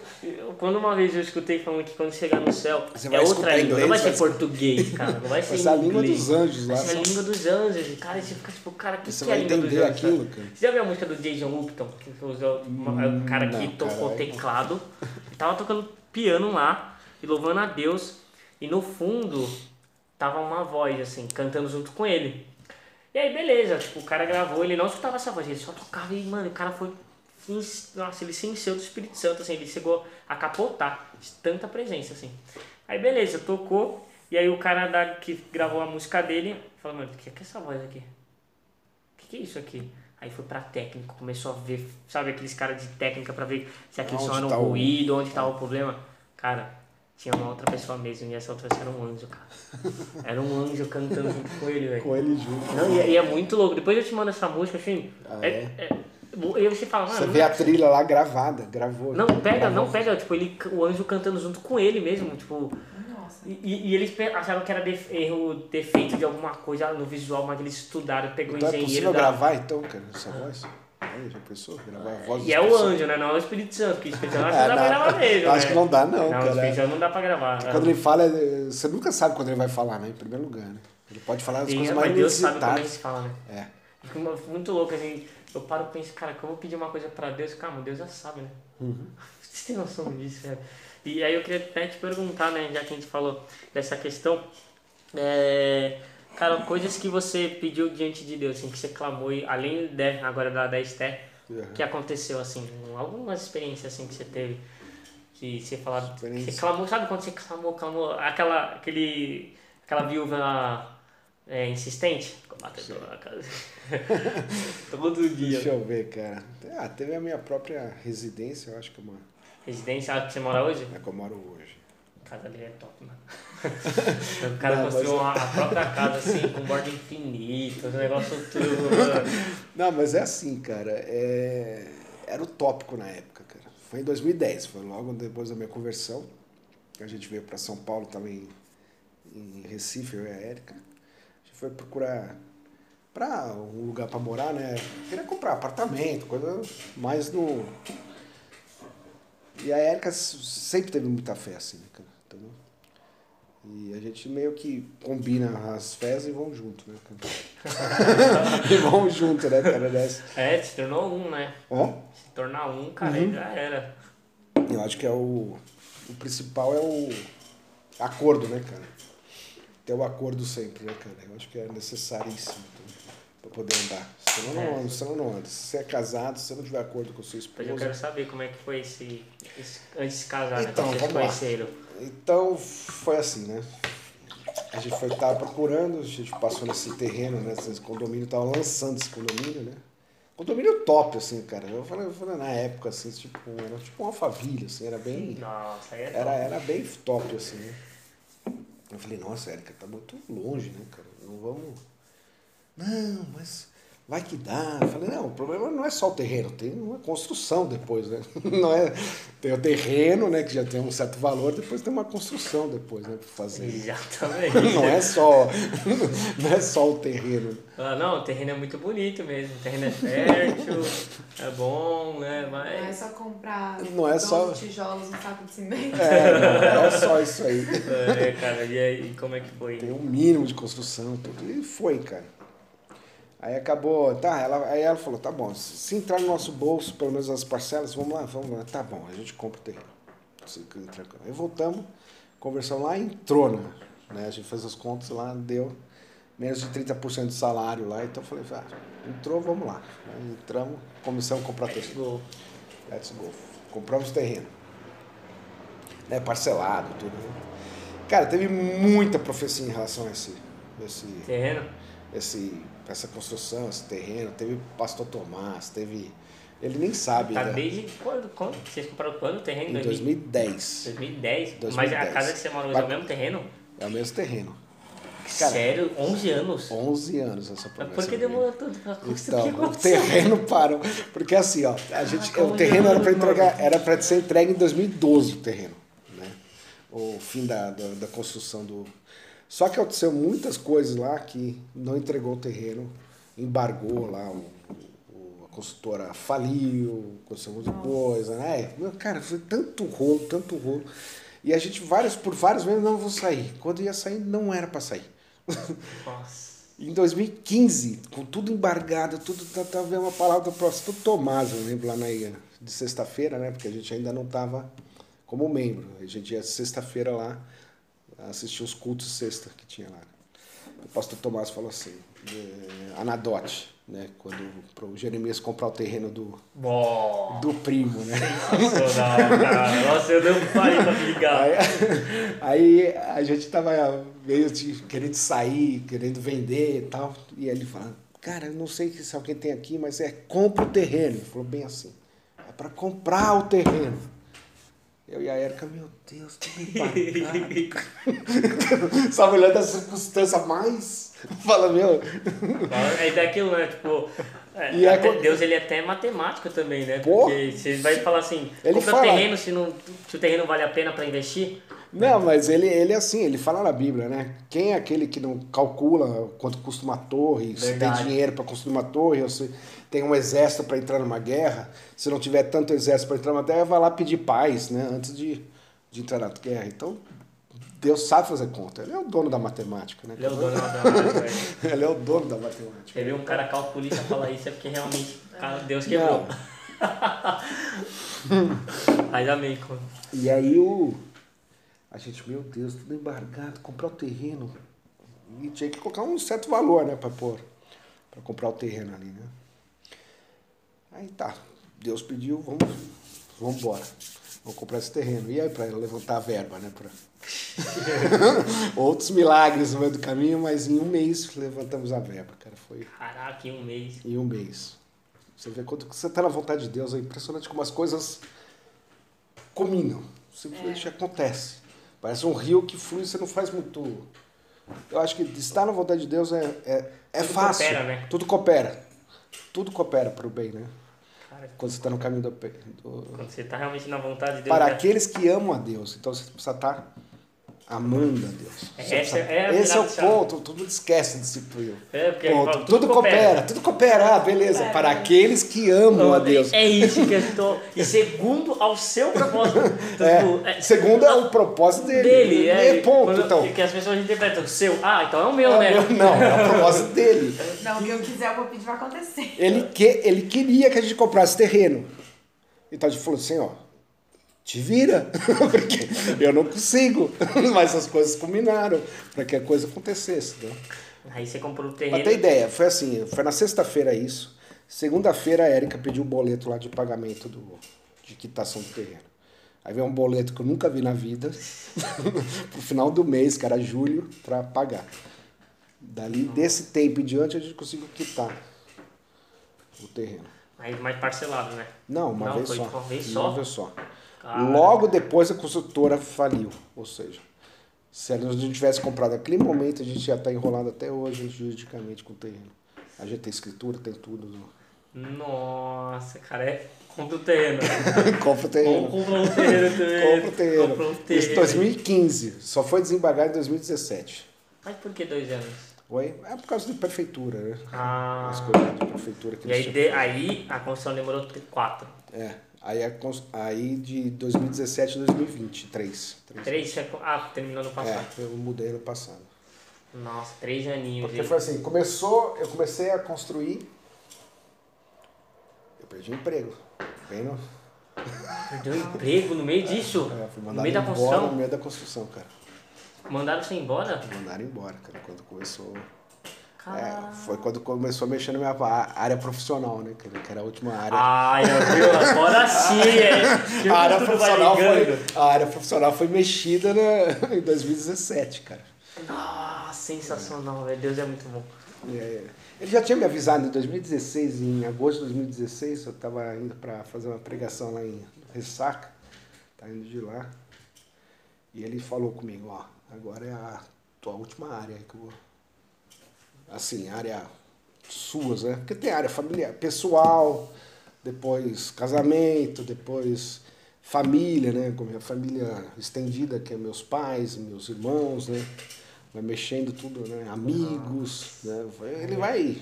Quando uma vez eu escutei falando que quando chegar no céu Você é outra língua, não vai ser vai português, cara, não vai ser Vai ser a língua dos anjos lá. Vai ser a língua dos anjos, cara, e você fica tipo, cara, o que, Você que é a língua dos anjos? aquilo, cara? cara. Você já viu a música do Jason Upton, que usou uma- é o cara que Não, tocou caralho. teclado, tava tocando piano lá e louvando a Deus, e no fundo tava uma voz assim, cantando junto com ele. E aí, beleza, tipo, o cara gravou, ele não escutava essa voz, ele só tocava e, mano, o cara foi. Nossa, ele se encheu do Espírito Santo, assim, ele chegou a capotar de tanta presença, assim. Aí, beleza, tocou, e aí o cara da, que gravou a música dele falou, mano, o que é é essa voz aqui? O que, que é isso aqui? Aí foi pra técnico, começou a ver, sabe, aqueles caras de técnica pra ver se aquele som era um tá o- ruído, onde tava o problema. Cara, tinha uma outra pessoa mesmo, e essa outra pessoa era um anjo, cara. Era um anjo cantando junto com ele, velho. Com ele junto. Não, e, é- e é muito louco. Depois eu te mando essa música, assim. Ah, é, é? é- e aí você fala, mano. Você vê a trilha lá gravada, gravou. Não, pega, Gravou. não pega, tipo, ele, o anjo cantando junto com ele mesmo, tipo. Nossa. E, e- eles acharam que era def- erro, defeito de alguma coisa no visual, mas eles estudaram, pegou Então o é engenheiro possível da... gravar então, cara, essa voz? Aí, já pensou? Gravar a voz do E é o anjo, né? Não é o Espírito Santo, porque o Espírito Santo acho É, que não dá pra gravar mesmo, acho né? que não dá, não, Não, o cara. Espírito Santo não dá pra gravar. Quando ele fala, é- você nunca sabe quando ele vai falar, né? Em primeiro lugar, né? Ele pode falar as Sim, coisas mais mas Deus sabe como é se fala, né? É. Fico mu- muito louco, assim, eu paro e penso, cara, que eu vou pedir uma coisa pra Deus, calma, Deus já sabe, né? Uhum. Você tem noção disso, velho? E aí eu queria até te perguntar, né, já que a gente falou dessa questão, é, cara, coisas que você pediu diante de Deus, assim, que você clamou, e além de, agora da, da Esther, Uhum. que aconteceu, assim, algumas experiências, assim, que você teve, que você falava, que você clamou, sabe quando você clamou, clamou, aquela, aquele, aquela viúva é, insistente? Ficou batendo na casa. Todo dia. Deixa eu ver, cara. Ah, teve a minha própria residência, eu acho que é uma. Residência que você mora hoje? É que eu moro hoje. casa dele é top, mano. o cara Não, construiu mas- a própria casa assim, com borda infinita, os negócios tudo. mano. Não, mas é assim, cara. é- Era utópico na época, cara. Foi em 2010, foi logo depois da minha conversão. A gente veio para São Paulo, em, em Recife, eu e a Érica. Foi procurar para um lugar para morar, né? Queria comprar apartamento, coisa mais no. E a Érica sempre teve muita fé, assim, né, cara? Entendeu? E a gente meio que combina as fés e vão junto, né, cara? e vão junto, né, cara? É, se tornou um, né? Ó, Se tornar um, cara, Uhum. já era. eu acho que é o. O principal é o acordo, né, cara? Ter o acordo sempre, né, cara? Eu acho que é necessaríssimo para poder andar. Senão não, É. anda, senão não anda. Se você é casado, se você não tiver acordo com sua Mas eu esposa. quero saber como é que foi esse. esse- antes de se casar, né? Então, vocês se vamos lá. conheceram. Então foi assim, né? A gente foi estar procurando, a gente passou nesse terreno, né? Esse condomínio, tava lançando esse condomínio, né? Condomínio top, assim, cara. Eu falei, eu falei na época, assim, tipo, era tipo uma família, assim, era bem. Nossa, aí é Era, top. era bem top, assim, né? Eu falei, nossa, Érica, tá muito longe, né, cara? Não vamos. Não, mas vai que dá. Eu falei, não, o problema não é só o terreno, tem uma construção depois, né? Não é. Tem o terreno, né, que já tem um certo valor, depois tem uma construção depois, né, pra fazer. Exatamente. Não é só. Não é só o terreno. Ah, não, o terreno é muito bonito mesmo. O terreno é fértil, é bom, né? Não é Mas. só comprar Não é 12 só- tijolos no saco de cimento. É, não é só isso aí. É, cara, e aí, como é que foi? Tem um mínimo de construção, tudo. E foi, cara. Aí acabou, tá, ela, aí ela falou, tá bom, se entrar no nosso bolso, pelo menos as parcelas, vamos lá, vamos lá, tá bom, a gente compra o terreno. Aí voltamos, conversamos lá, entrou, né? né? A gente fez as contas lá, deu menos de 30% de salário lá, então eu falei, ah, entrou, vamos lá. Aí entramos, a comprar terreno. Let's go. Compramos terreno. Né, parcelado, tudo. né? Cara, teve muita profecia em relação a esse, esse, Terreno? esse, essa construção, esse terreno. Teve pastor Tomás, teve. Ele nem sabe. Tá né? desde quando? quando? Vocês compraram quando o terreno? Em 2010. 2010? Mas 2010. a casa que você mora hoje é o mesmo terreno? É o mesmo terreno. Cara, Sério? 11 anos? 11 anos essa Mas promessa. por que demorou tanto pra? Então, o terreno parou. Porque assim, ó, a gente, como o terreno era para entregar, era para ser entregue em 2012 o terreno, né? O fim da, da, da construção do. Só que aconteceu muitas coisas lá que não entregou o terreno, embargou lá, o, o- a construtora faliu, aconteceu muita coisa, né? Meu, Cara, foi tanto rolo, tanto rolo. E a gente, várias, por vários meses, não vou sair. Quando ia sair, não era para sair. Nossa. Em 2015, com tudo embargado, tudo tá, tá vendo uma palavra do próximo Tomás, eu lembro lá na de sexta-feira, né? Porque a gente ainda não estava como membro. A gente ia sexta-feira lá assistir os cultos sexta que tinha lá. O pastor Tomás falou assim, é, anadote, né? Quando pro Jeremias comprar o terreno do, Bom. do primo, né? Sensacional, cara. Nossa, eu não parei pra me ligar. Aí, aí a gente tava meio de, querendo sair, querendo vender e tal. E ele falando, cara, eu não sei se alguém tem aqui, mas é compra o terreno. Ele falou bem assim, é para comprar o terreno. Eu e a Erika, meu Deus, tudo embargado. Essa mulher da circunstância mais. Fala, meu. É daquilo, né? Tipo, é, E é até Deus ele é até matemático também, né? Pô. Porque você vai falar assim, Ele compra fala- terreno se, não, se o terreno vale a pena pra investir. Não, mas ele, ele é assim, ele fala na Bíblia, né? Quem é aquele que não calcula quanto custa uma torre, se Verdade. tem dinheiro para construir uma torre, ou se tem um exército para entrar numa guerra, se não tiver tanto exército para entrar numa guerra, vai lá pedir paz, né? Antes de, de entrar na guerra. Então, Deus sabe fazer conta. Ele é o dono da matemática, né? Ele é o dono da matemática. ele é o dono da matemática. Você vê um cara calculista falar isso é porque realmente cara, Deus quebrou. Mas amém, com- E aí o. A gente, meu Deus, tudo embargado, comprar o terreno. E tinha que colocar um certo valor, né, pra pôr. Pra comprar o terreno ali, né? Aí tá, Deus pediu, vamos, vamos embora. Vamos comprar esse terreno. E aí, pra levantar a verba, né? Pra... Outros milagres no meio do caminho, mas em um mês levantamos a verba, cara. Foi Caraca, em um mês. em um mês. Você vê quando você tá na vontade de Deus, é impressionante como as coisas combinam. Simplesmente acontece. Parece um rio que flui você não faz muito. Eu acho que estar na vontade de Deus é, é, é Tudo fácil. coopera, né? Tudo coopera. Tudo coopera para o bem, né? Quando você está no caminho do, do, quando você tá realmente na vontade de Deus. para né? aqueles que amam a Deus. Então você precisa estar amando a Deus. Você Essa é a Esse é o ponto. Todo mundo esquece desse primeiro. É, porque Ponto. fala, Tudo, coopera. tudo coopera. Ah, beleza. É. Para aqueles que amam a Deus. É isso que eu tô. E segundo ao seu propósito. Então, É. tipo, é- Segundo é o propósito dele. dele, é. ponto, quando- então. Que as pessoas interpretam o seu. Ah, então é o meu, É né? meu- Não, é o propósito dele. Não, o que eu quiser, eu vou pedir vai acontecer. Ele, que, ele queria que a gente comprasse terreno. Então a gente falou assim, ó, te vira, porque eu não consigo. Mas as coisas combinaram para que a coisa acontecesse. Né? Aí você comprou o terreno. ter ideia, foi assim, foi na sexta-feira isso. Segunda-feira a Érica pediu um boleto lá de pagamento do, de quitação do terreno. Aí veio um boleto que eu nunca vi na vida, pro final do mês, que era julho, para pagar. Dali, desse tempo em diante, a gente conseguiu quitar o terreno. Aí mais parcelado, né? Não, uma Não, vez só. uma vez Uma só? vez só. Cara. Logo depois a construtora faliu. Ou seja, se a gente tivesse comprado naquele momento, a gente ia estar enrolado até hoje juridicamente com o terreno. A gente tem escritura, tem tudo. Nossa, cara, é. Compra o terreno. Compra o terreno. Compra um terreno também. Compra o terreno. Compra Isso em terreno. 2015. Só foi desembargado em 2017. Mas por que dois anos? Oi? É por causa de prefeitura, né? Ah. As coisas prefeitura que E aí, de- aí a construção demorou quatro. É. Aí, a cons- aí de 2017 a 2020, três. Três. Três, você- ah, terminou no passado. É, eu mudei ano passado. Nossa, três aninhos. Porque gente. foi assim, começou, eu comecei a construir, eu perdi o emprego. Bem no, Perdeu o emprego no meio disso? é, fui no meio da embora construção? no meio da construção, cara. Mandaram você embora? Mandaram embora, cara, quando começou. É, foi quando começou a mexer na minha área profissional, né? Que era a última área. Ai, eu viu? Agora sim, é. Que a, área profissional foi, a área profissional foi mexida na, em 2017, cara. Ah, sensacional, velho. Deus é muito bom. É, ele já tinha me avisado em 2016, em agosto de 2016, eu estava indo para fazer uma pregação lá em Ressaca, tá indo de lá. E ele falou comigo, ó, agora é a tua última área que eu vou. Assim, área suas, né? Porque tem área familiar, pessoal, depois casamento, depois família, né? Com minha família estendida, que é meus pais, meus irmãos, né? Vai mexendo tudo, né? Amigos, né? Ele vai.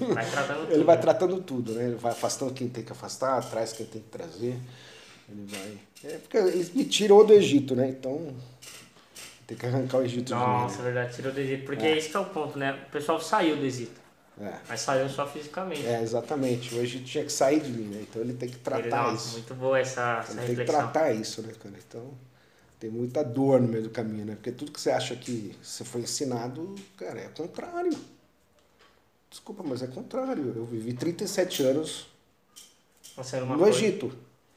Vai tratando tudo. Ele vai tratando tudo, né? Ele vai afastando quem tem que afastar, traz quem tem que trazer. Ele vai. É porque ele me tirou do Egito, né? Então. Tem que arrancar o Egito Nossa, de é verdade, tirou do Egito. Porque É. esse que é o ponto, né? O pessoal saiu do Egito. É. Mas saiu só fisicamente. É, exatamente. O Egito tinha que sair de mim, né? Então ele tem que Ele, tratar nossa, isso. muito boa essa, essa Ele tem que reflexão. tratar isso, né, cara? Então. Tem muita dor no meio do caminho, né? Porque tudo que você acha que você foi ensinado, cara, é contrário. Desculpa, mas é contrário. Eu vivi 37 anos no coisa. Egito.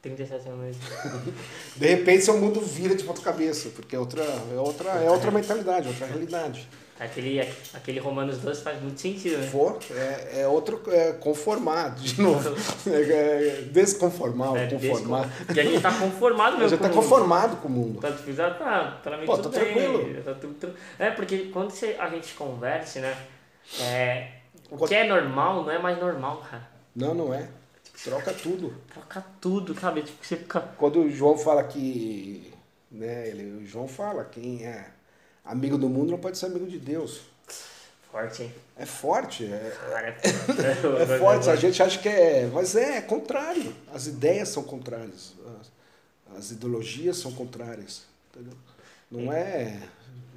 37 anos. De repente seu mundo vira de ponta cabeça, porque é outra, é outra, é outra mentalidade, outra realidade. Aquele, aquele Romanos 12 faz muito sentido, né? For, é, é outro é conformado, de novo. É, é desconformar, É, conformar. descon- Porque a gente tá conformado A mesmo gente tá com o mundo. conformado com o mundo. Tá, tá, tá Pô, tudo tá bem, tranquilo. tá tudo É, porque quando você, a gente conversa, né? É, o que é normal não é mais normal, cara. Não, não é. Troca tudo. Troca tudo, sabe? Tipo, você fica. Quando o João fala que. Né, ele, o João fala, quem é amigo do mundo não pode ser amigo de Deus. Forte, hein? É forte, é, Cara, é, É forte, a gente acha que é. Mas é, é contrário. As ideias são contrárias. As, as ideologias são contrárias. Entendeu? Não é.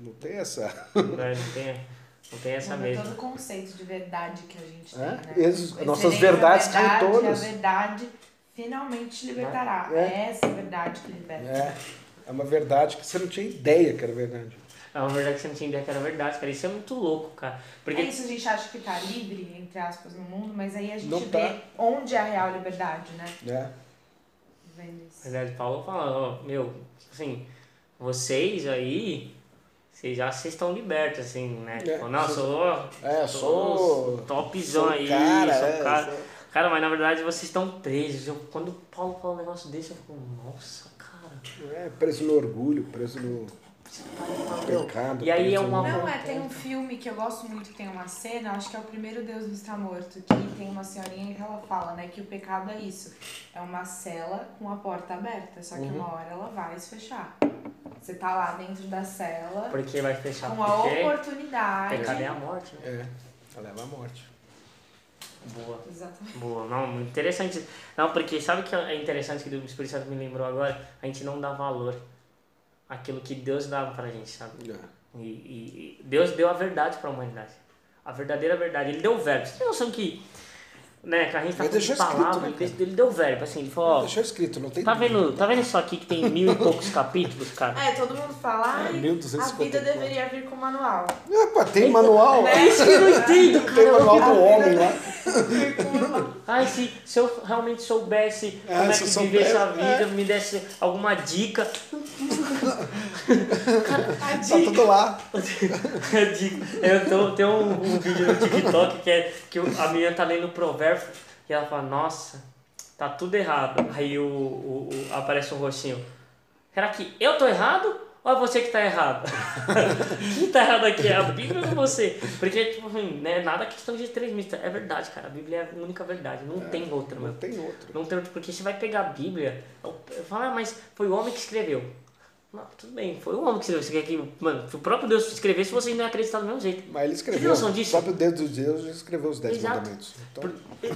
Não tem essa. Não, não tem, não tem essa Muda mesmo. todo o conceito de verdade que a gente É, tem, né? ex- Excelência nossas da verdades caem verdade, todas. A verdade finalmente te libertará. É. É essa a verdade que liberta. É, é uma verdade que você não tinha ideia que era verdade. É uma verdade que você não tinha ideia que era verdade, cara. Isso é muito louco, cara. Porque É isso, a gente acha que tá livre, entre aspas, no mundo, mas aí a gente Não vê tá. onde é a real liberdade, né? Né? Vendo isso. Na verdade, Paulo fala, ó, meu, assim, vocês aí, vocês já vocês estão libertos, assim, né? É, Tipo, não, sou- sou, É, eu sou. topzão sou aí, cara, sou é, cara. sou- Cara, mas na verdade vocês estão presos. Eu, quando o Paulo fala um negócio desse, eu fico, nossa, cara. É, preso no orgulho, preso no. Pecado, E aí é uma Não, é, tem um filme que eu gosto muito, tem uma cena, acho que é o primeiro Deus não está morto, que tem uma senhorinha que ela fala, né, que o pecado é isso. É uma cela com a porta aberta, só que Uhum. uma hora ela vai se fechar. Você tá lá dentro da cela Porque vai fechar. com a oportunidade. pecado é a morte, né? É, ela leva à morte. Boa. Exatamente. Boa, não, muito interessante. Não, porque sabe o que é interessante que o Espírito Santo me lembrou agora? A gente não dá valor àquilo que Deus dava pra gente, sabe? É. E, e- Deus deu a verdade pra humanidade. A verdadeira verdade. Ele deu o verbo. Você tem noção que, né, que a gente tá Mas falando deixou escrito, palavra, né, ele, deu o verbo, assim, ele falou, ó, Deixou escrito, não tem tá vendo, tá vendo isso aqui que tem mil e poucos capítulos, cara? É, todo mundo fala, a 1254. vida deveria vir com manual. Opa, tem manual. É isso que eu não entendo, cara. Tem manual do homem lá. Manual. Ai, se, se eu realmente soubesse É, como é que viver essa vida, me desse alguma dica. A Tá dica. tudo lá. Eu digo, eu tô, tem um, um vídeo no TikTok que é que a menina tá lendo o provérbio e ela fala, nossa, tá tudo errado. Aí o, o- o- aparece um rostinho. Será que eu tô errado ou é você que tá errado? Quem tá errado aqui é a Bíblia ou você? Porque, tipo assim, né, nada questão de extremista. É verdade, cara. A Bíblia é a única verdade. Não tem outra, meu. Não tem outro. Não tem outro, porque você vai pegar a Bíblia, falo, ah, mas foi o homem que escreveu. Não, tudo bem, foi o homem que escreveu. Você quer que, mano, se o próprio Deus escrevesse, você não ia acreditar do mesmo jeito. Mas ele escreveu. noção disso? O próprio Deus de Deus escreveu os Dez Exato. Mandamentos. Então, Por-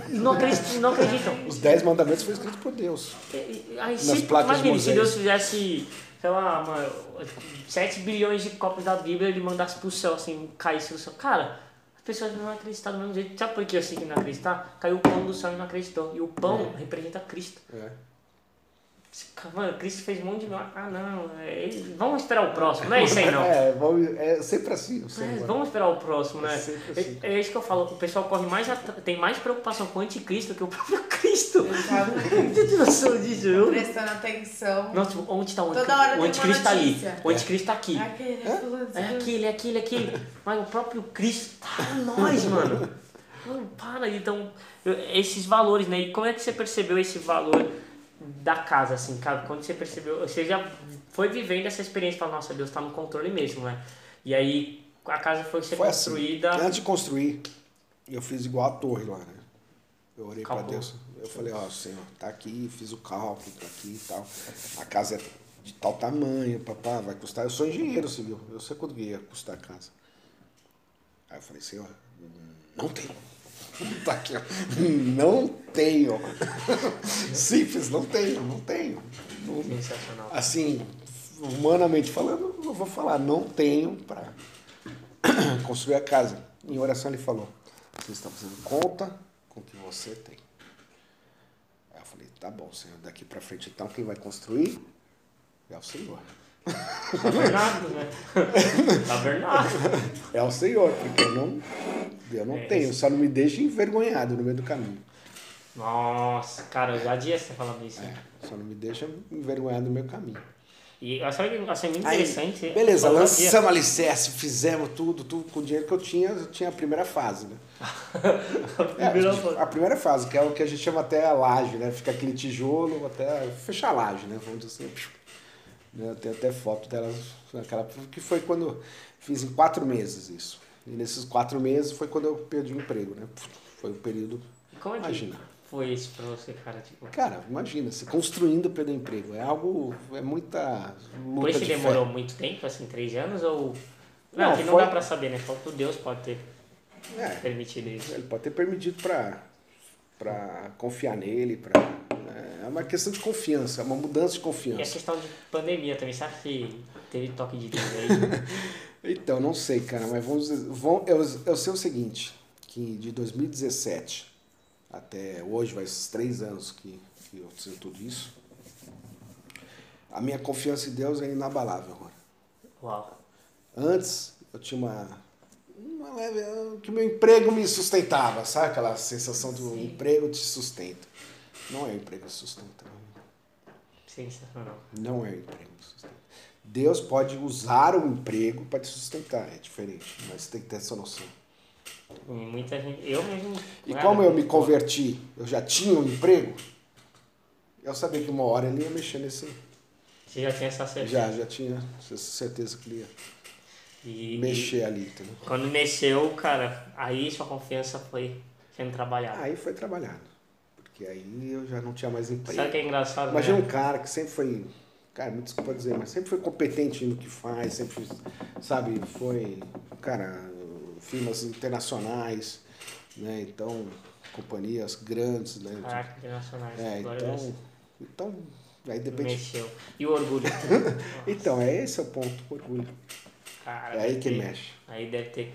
não, acreditam, não acreditam. os Dez Mandamentos foram escritos por Deus. Aí, Nas se, imagine, se. Deus fizesse, sei lá, mano, 7 bilhões de cópias da Bíblia ele mandasse pro céu, assim, caísse do céu. Cara, as pessoas não iam acreditar do mesmo jeito. Sabe por que eu sei que não acreditar? Caiu o pão do céu e não acreditou. E o pão representa Cristo. É. Mano, Cristo fez um monte de milagre. Ah, não. é Vamos esperar o próximo. Não é isso aí, não. É, vamos- é sempre assim. o É, vamos esperar o próximo, né? É sempre assim. É, é isso que eu falo. O pessoal corre mais tem mais preocupação com o anticristo que o próprio Cristo. Exatamente. Noção disso? Eu... Prestando atenção. Tipo, onde está o Toda anticristo? hora O anticristo uma tá ali. O anticristo tá aqui. É aquele, é É aquele, é aquele, é aquele. Mas o próprio Cristo tá em nós, mano. Mano, para. Então, esses valores, né? E como é que você percebeu esse valor da casa, assim, cara? Quando você percebeu, você já foi vivendo essa experiência, fala, nossa, Deus tá no controle mesmo, né? E aí a casa foi ser Foi assim. construída. Antes de construir, eu fiz igual a torre lá, né? Eu orei pra Calculou. Deus. Eu falei, ó, Senhor, tá aqui, fiz o cálculo, tá aqui e tal. A casa é de tal tamanho, papá, vai custar. Eu sou engenheiro civil, eu sei quanto que ia custar a casa. Aí eu falei, Senhor, não tenho. Tá aqui. Não tenho. Simples, não tenho, não tenho. Não- Sensacional. assim, humanamente falando, eu vou falar, não tenho para construir a casa. Em oração ele falou, você está fazendo conta com o que você tem. Aí eu falei, tá bom, Senhor, daqui para frente então quem vai construir é o Senhor. Tabernáculo, né? Tabernáculo. É o Senhor, porque eu não, eu não É, tenho, só não me deixe envergonhado no meio do caminho. Nossa, cara, eu já dia você falando isso. É, só não me deixa envergonhado no meu caminho. E eu achei, achei muito Aí, interessante. beleza, lançamos alicerce, fizemos tudo, tudo com o dinheiro que eu tinha, eu tinha a primeira fase, né? É, a, Primeira gente- fase. a primeira fase, que é o que a gente chama até a laje, né? Fica aquele tijolo até fechar a laje, né? Vamos dizer assim. Né? Tem até foto delas, naquela, que foi quando eu fiz em quatro meses isso. E nesses quatro meses foi quando eu perdi o emprego, né? Foi o período. Como é que Imagina. foi isso pra você, cara? Tipo, Cara, imagina, se construindo perder emprego. É algo. É muita por isso que de demorou fé. muito tempo, assim, três anos? Ou. Não, Não, que não foi- dá pra saber, né? Só que Deus pode ter É, permitido isso. Ele pode ter permitido para para confiar nele, para é uma questão de confiança, é uma mudança de E a confiança. questão de pandemia também, sabe que teve toque de aí? Então, não sei, cara, mas vamos dizer- vão, eu, eu sei o seguinte, que de 2017 até hoje, vai esses três anos que, que eu sei tudo isso, a minha confiança em Deus é inabalável agora. Uau. Antes, eu tinha uma, uma leve. que o meu emprego me sustentava, sabe? Aquela sensação do Sim. emprego te sustenta. Não é emprego sustenta. Sensacional. Não é emprego sustenta. Deus pode usar o emprego para te sustentar, é diferente, mas tem que ter essa noção. E muita gente. Eu mesmo. E cara, como eu me converti, eu já tinha um emprego, eu sabia que uma hora ele ia mexer nesse, Você já tinha essa certeza? Já, já tinha essa certeza que ele ia E, mexer ali, entendeu? e quando mexeu, cara, aí sua confiança foi sendo trabalhada. Aí foi trabalhado. Porque aí eu já não tinha mais emprego. Sabe o que é engraçado? Imagina né? um cara que sempre foi, cara, me desculpa dizer, mas sempre foi competente no que faz, sempre, sabe, foi, cara, firmas internacionais, né, então, companhias grandes, né, Caraca, internacionais. é, então, então, aí de repente, Mexeu. E o orgulho? então, é esse é o ponto, orgulho, Cara, é aí que ter- mexe. Aí deve ter.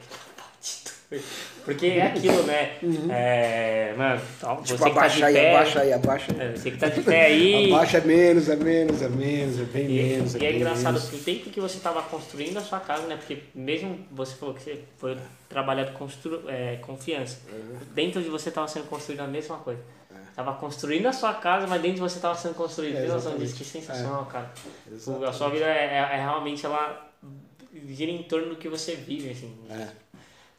Porque é aquilo, né? É, mano, ó, você Tipo, que tá de abaixa aí, pé. abaixa aí, abaixa aí. é, você que tá de pé aí. Abaixa é menos, é menos, é menos, é bem E, menos, é e é bem engraçado, menos. o tempo que você estava construindo a sua casa, né? Porque mesmo você falou que você foi trabalhado constru, é, confiança. Dentro de você estava sendo construída a mesma coisa. Tava construindo a sua casa, mas dentro de você estava sendo construído. É, disso? Que sensacional, cara. Exatamente. A sua vida é, é- é realmente, ela gira em torno do que você vive, assim. É.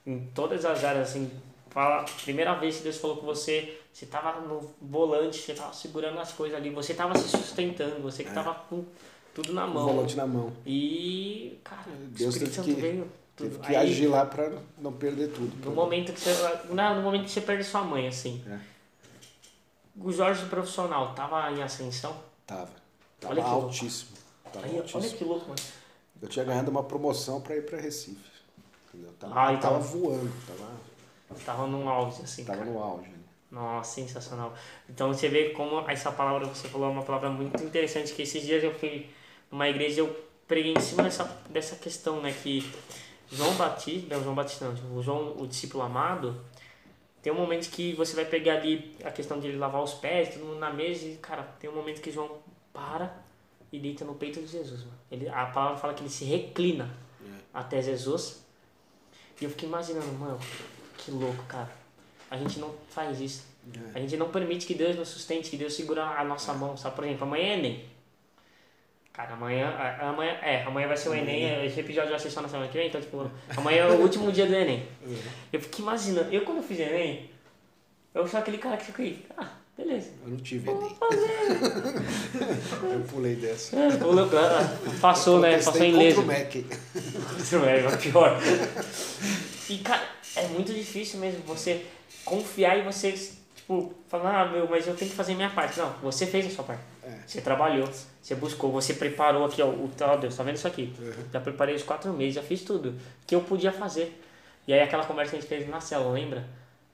Em todas as áreas, assim. Fala, primeira vez que Deus falou com você, você tava no volante, você tava segurando as coisas ali, você tava se sustentando, você que tava com tudo na O mão. volante na mão. E, cara, Deus o Espírito teve Santo que- veio. Teve Tudo. que Aí, agir lá pra não perder tudo. no momento que você. No momento que você perde sua mãe, assim. É. O Jorge profissional tava em ascensão. Tava. Tava Olha altíssimo. Tava Aí, olha altíssimo. que louco, mano. Eu tinha ganhado uma promoção pra ir pra Recife. Entendeu? Tava, Ah, então- tava voando, tava, Tava num auge, assim. tava cara. no auge. né? Nossa, sensacional. Então você vê como essa palavra que você falou é uma palavra muito interessante, que esses dias eu fui numa igreja e eu preguei em cima dessa, dessa questão, né, que João Batista, não, João Batista não, tipo, o João, o discípulo amado, tem um momento que você vai pegar ali a questão de ele lavar os pés, todo mundo na mesa e, cara, tem um momento que João para e deita no peito de Jesus, mano. Ele, a palavra fala que ele se reclina até Jesus. E eu fiquei imaginando, mano, que louco, cara. A gente não faz isso. A gente não permite que Deus nos sustente, que Deus segura a nossa mão, sabe? Por exemplo, amanhã é Enem. Cara, amanhã, amanhã, é, amanhã vai ser o Enem, esse episódio vai ser só na semana que vem, então, tipo, amanhã é o último dia do Enem. Eu fiquei imaginando, eu quando fiz Enem, eu sou aquele cara que fiquei, ah, beleza. Eu não tive eu pulei dessa. O Leo- ah, Passou, né? Passou em contra leso. o Mac. Isso é é pior. E, cara, é muito difícil mesmo você confiar e você, tipo, falar, ah, meu, mas eu tenho que fazer a minha parte. Não, você fez a sua parte. É. Você trabalhou, você buscou, você preparou aqui, ó, o tal, Deus, tá vendo isso aqui? Já preparei os quatro meses, já fiz tudo que eu podia fazer. E aí aquela conversa que a gente fez na célula, lembra?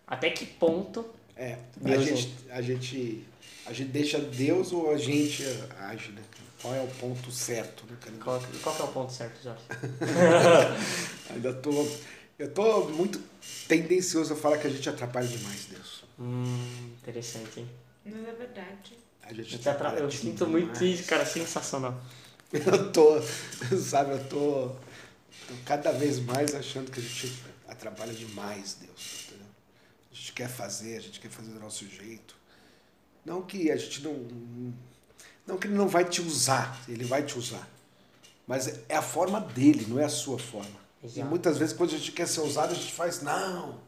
Até que ponto É, a Deus gente, a gente, a gente deixa Deus ou a gente age, né? Qual é o ponto certo, né, cara? Qual, qual que é o ponto certo, Jorge? Ainda tô, eu tô muito tendencioso a falar que a gente atrapalha demais Deus. Hum, interessante, hein? Mas é verdade. A gente Eu, atrapalha eu sinto muito demais. isso, cara, sensacional. Eu tô, sabe, eu tô, tô cada vez mais achando que a gente atrapalha demais Deus? A quer fazer, a gente quer fazer do nosso jeito. Não que a gente não. Não que ele não vai te usar, ele vai te usar. Mas é a forma dele, não é a sua forma. E Exato. muitas vezes quando a gente quer ser usado, a gente faz, não,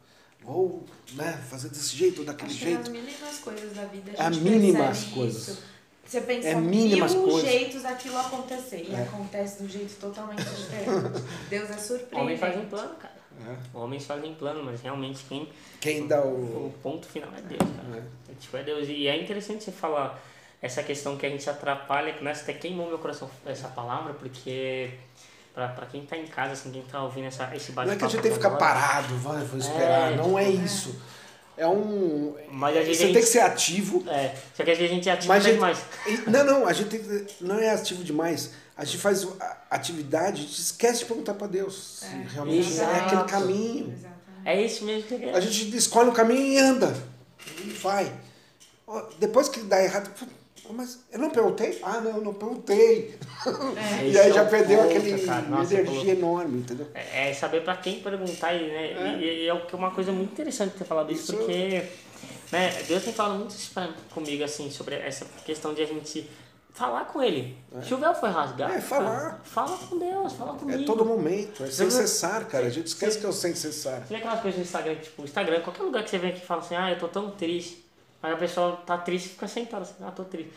vou né, fazer desse jeito ou daquele Acho que nas jeito. mínimas coisas da vida É a a gente mínimas coisas. isso. Você pensa É mínimas mil coisas. jeitos daquilo acontecer e É. acontece de um jeito totalmente diferente. Deus é surpreendente. Homens fazem plano, cara. É. Homens fazem plano, mas realmente quem. Quem dá O o. ponto final é Deus, cara. É, tipo, é Deus. E é interessante você falar essa questão que a gente atrapalha, que nessa até queimou meu coração essa palavra, porque pra quem tá em casa, assim, quem tá ouvindo essa, esse bate-papo. Não é que a gente tem que ficar agora, parado, vai, vou esperar. É, não é tipo, isso. É um. Mas vezes Você a tem gente- que ser ativo. É, só que às vezes a gente ativa Mas a gente- demais. Não, não, a gente tem não é ativo demais. A gente faz atividade, a gente esquece de perguntar para Deus se realmente é Exato. aquele caminho. Exatamente. É isso mesmo que eu A gente escolhe o caminho e anda. E vai. Depois que dá errado, fala, "Ó, mas eu não perguntei? Ah, não, eu não perguntei. É. E aí é já perdeu ponto, aquele. Nossa, energia enorme, entendeu? É é saber pra quem perguntar, e, né? É. E, e é o que é uma coisa muito interessante ter falado isso, Isso- porque né, Deus tem falado muito isso pra, comigo, assim, sobre essa questão de a gente falar com Ele. Se o véu foi rasgado, É, falar. cara, fala com Deus, fala comigo. É todo momento, é sem cessar, cara. A gente esquece que é o sem cessar. Você vê aquelas coisas no Instagram, tipo, Instagram, qualquer lugar que você vem aqui e fala assim, ah, eu tô tão triste. Aí a pessoa tá triste e fica sentada assim, ah, tô triste.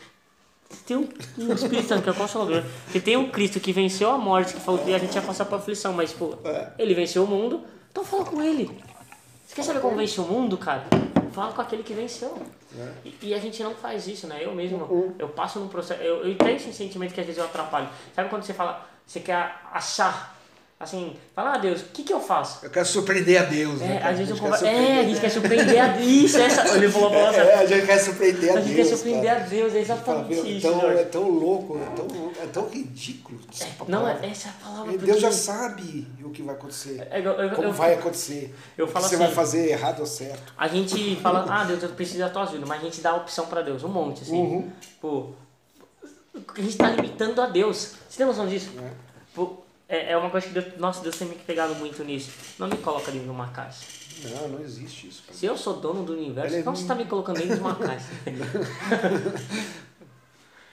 Tem um, um Espírito Santo que é o Consolador. Você tem um Cristo que venceu a morte, que falou que a gente ia passar por aflição, mas, pô, É. ele venceu o mundo, então fala com ele. Você quer saber como vence o mundo, cara? Fala com aquele que venceu. É. E, e a gente não faz isso, né? Eu mesmo, Uhum. eu passo num processo. Eu, eu tenho esse sentimento que às vezes eu atrapalho. Sabe quando você fala, você quer achar, assim, fala, ah, Deus, o que, que eu faço? Eu quero surpreender a Deus, né? É, vezes eu quer converso. surpreender- É, a gente quer surpreender a Isso, essa. Ele falou a É, a gente quer surpreender a, A Deus. gente quer surpreender cara. a Deus, é Fala, exatamente meu, isso. então, é tão louco, é tão, é tão ridículo. essa Não, é, essa é a palavra. Porque- Deus já sabe o que vai acontecer. É, eu, eu, Como eu- vai acontecer. eu falo você assim- vai fazer errado ou certo. A gente fala, ah, Deus, eu preciso da tua ajuda, mas a gente dá opção pra Deus, um monte, assim. Uhum. Pô, a gente tá limitando a Deus. Você tem noção disso? É. Pô, é, é uma coisa que Deus, nossa, Deus tem me pegado muito nisso. Não me coloca dentro de uma caixa. Não, não existe isso. Se eu sou dono do universo, Ele é como você tá me colocando dentro de uma caixa?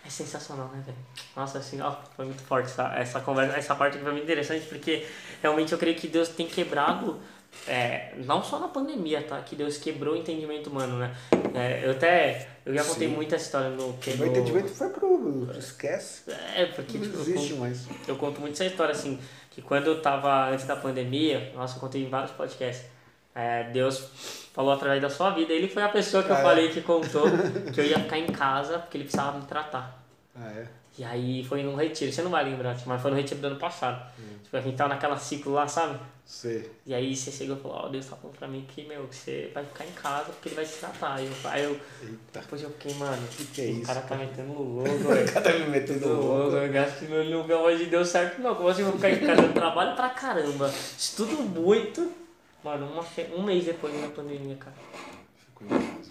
é sensacional, né, velho? Nossa, assim, ó, foi muito forte essa, essa conversa, essa parte aqui foi muito interessante, porque realmente eu creio que Deus tem quebrado, é, não só na pandemia, tá? Que Deus quebrou o entendimento humano, né? É, eu até, eu já contei Sim. muita história no... Que no- entendimento foi pro. Esquece. É, porque Não tipo, eu existe conto- mais. eu conto muito essa história, assim, que quando eu tava antes da pandemia, nossa, eu contei em vários podcasts, é, Deus falou através da sua vida, ele foi a pessoa que eu Ah, é? falei que contou que eu ia ficar em casa porque ele precisava me tratar. Ah, é? E aí foi num retiro, você não vai lembrar, tipo, mas foi no retiro do ano passado. Hum. Tipo, a gente tava naquela ciclo lá, sabe? Sei. E aí você chegou e falou, ó, Deus tá falando pra mim que, meu, que você vai ficar em casa porque ele vai te tratar. Aí eu, aí eu Eita. depois eu fiquei, mano, O que, que é o isso? cara tá metendo louco, velho. Cada me metendo louco. eu acho que meu lugar hoje deu certo, não. Como assim eu vou ficar em casa? Eu trabalho pra caramba. Estudo muito. Mano, uma, um mês depois da pandemia, cara.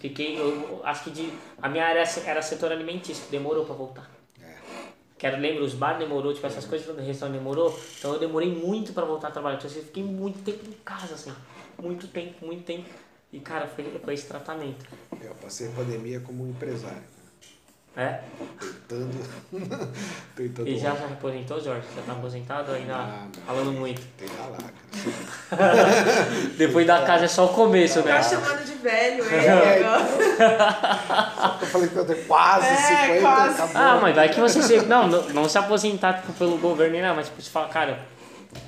Fiquei, eu acho que de. A minha área era setor alimentício, demorou pra voltar. Quero lembra, os bar demorou, tipo, essas coisas do restaurante demorou. Então eu demorei muito pra voltar a trabalhar. Então eu fiquei muito tempo em casa, assim. Muito tempo, muito tempo. E, cara, foi, foi esse tratamento. Eu passei a pandemia como empresário. É? Tentando. tentando. E já já aposentou, Jorge? Já tá aposentado ainda Ah, não. falando muito? Tem lá, cara. Depois da casa é só o começo, né? Tá chamando de velho, É. agora. Eu falei que eu tenho quase É, 50, quase. acabou. Ah, mas vai que você se. Não, não, não se aposentar tipo, pelo governo nem nada, mas tipo, você fala, cara,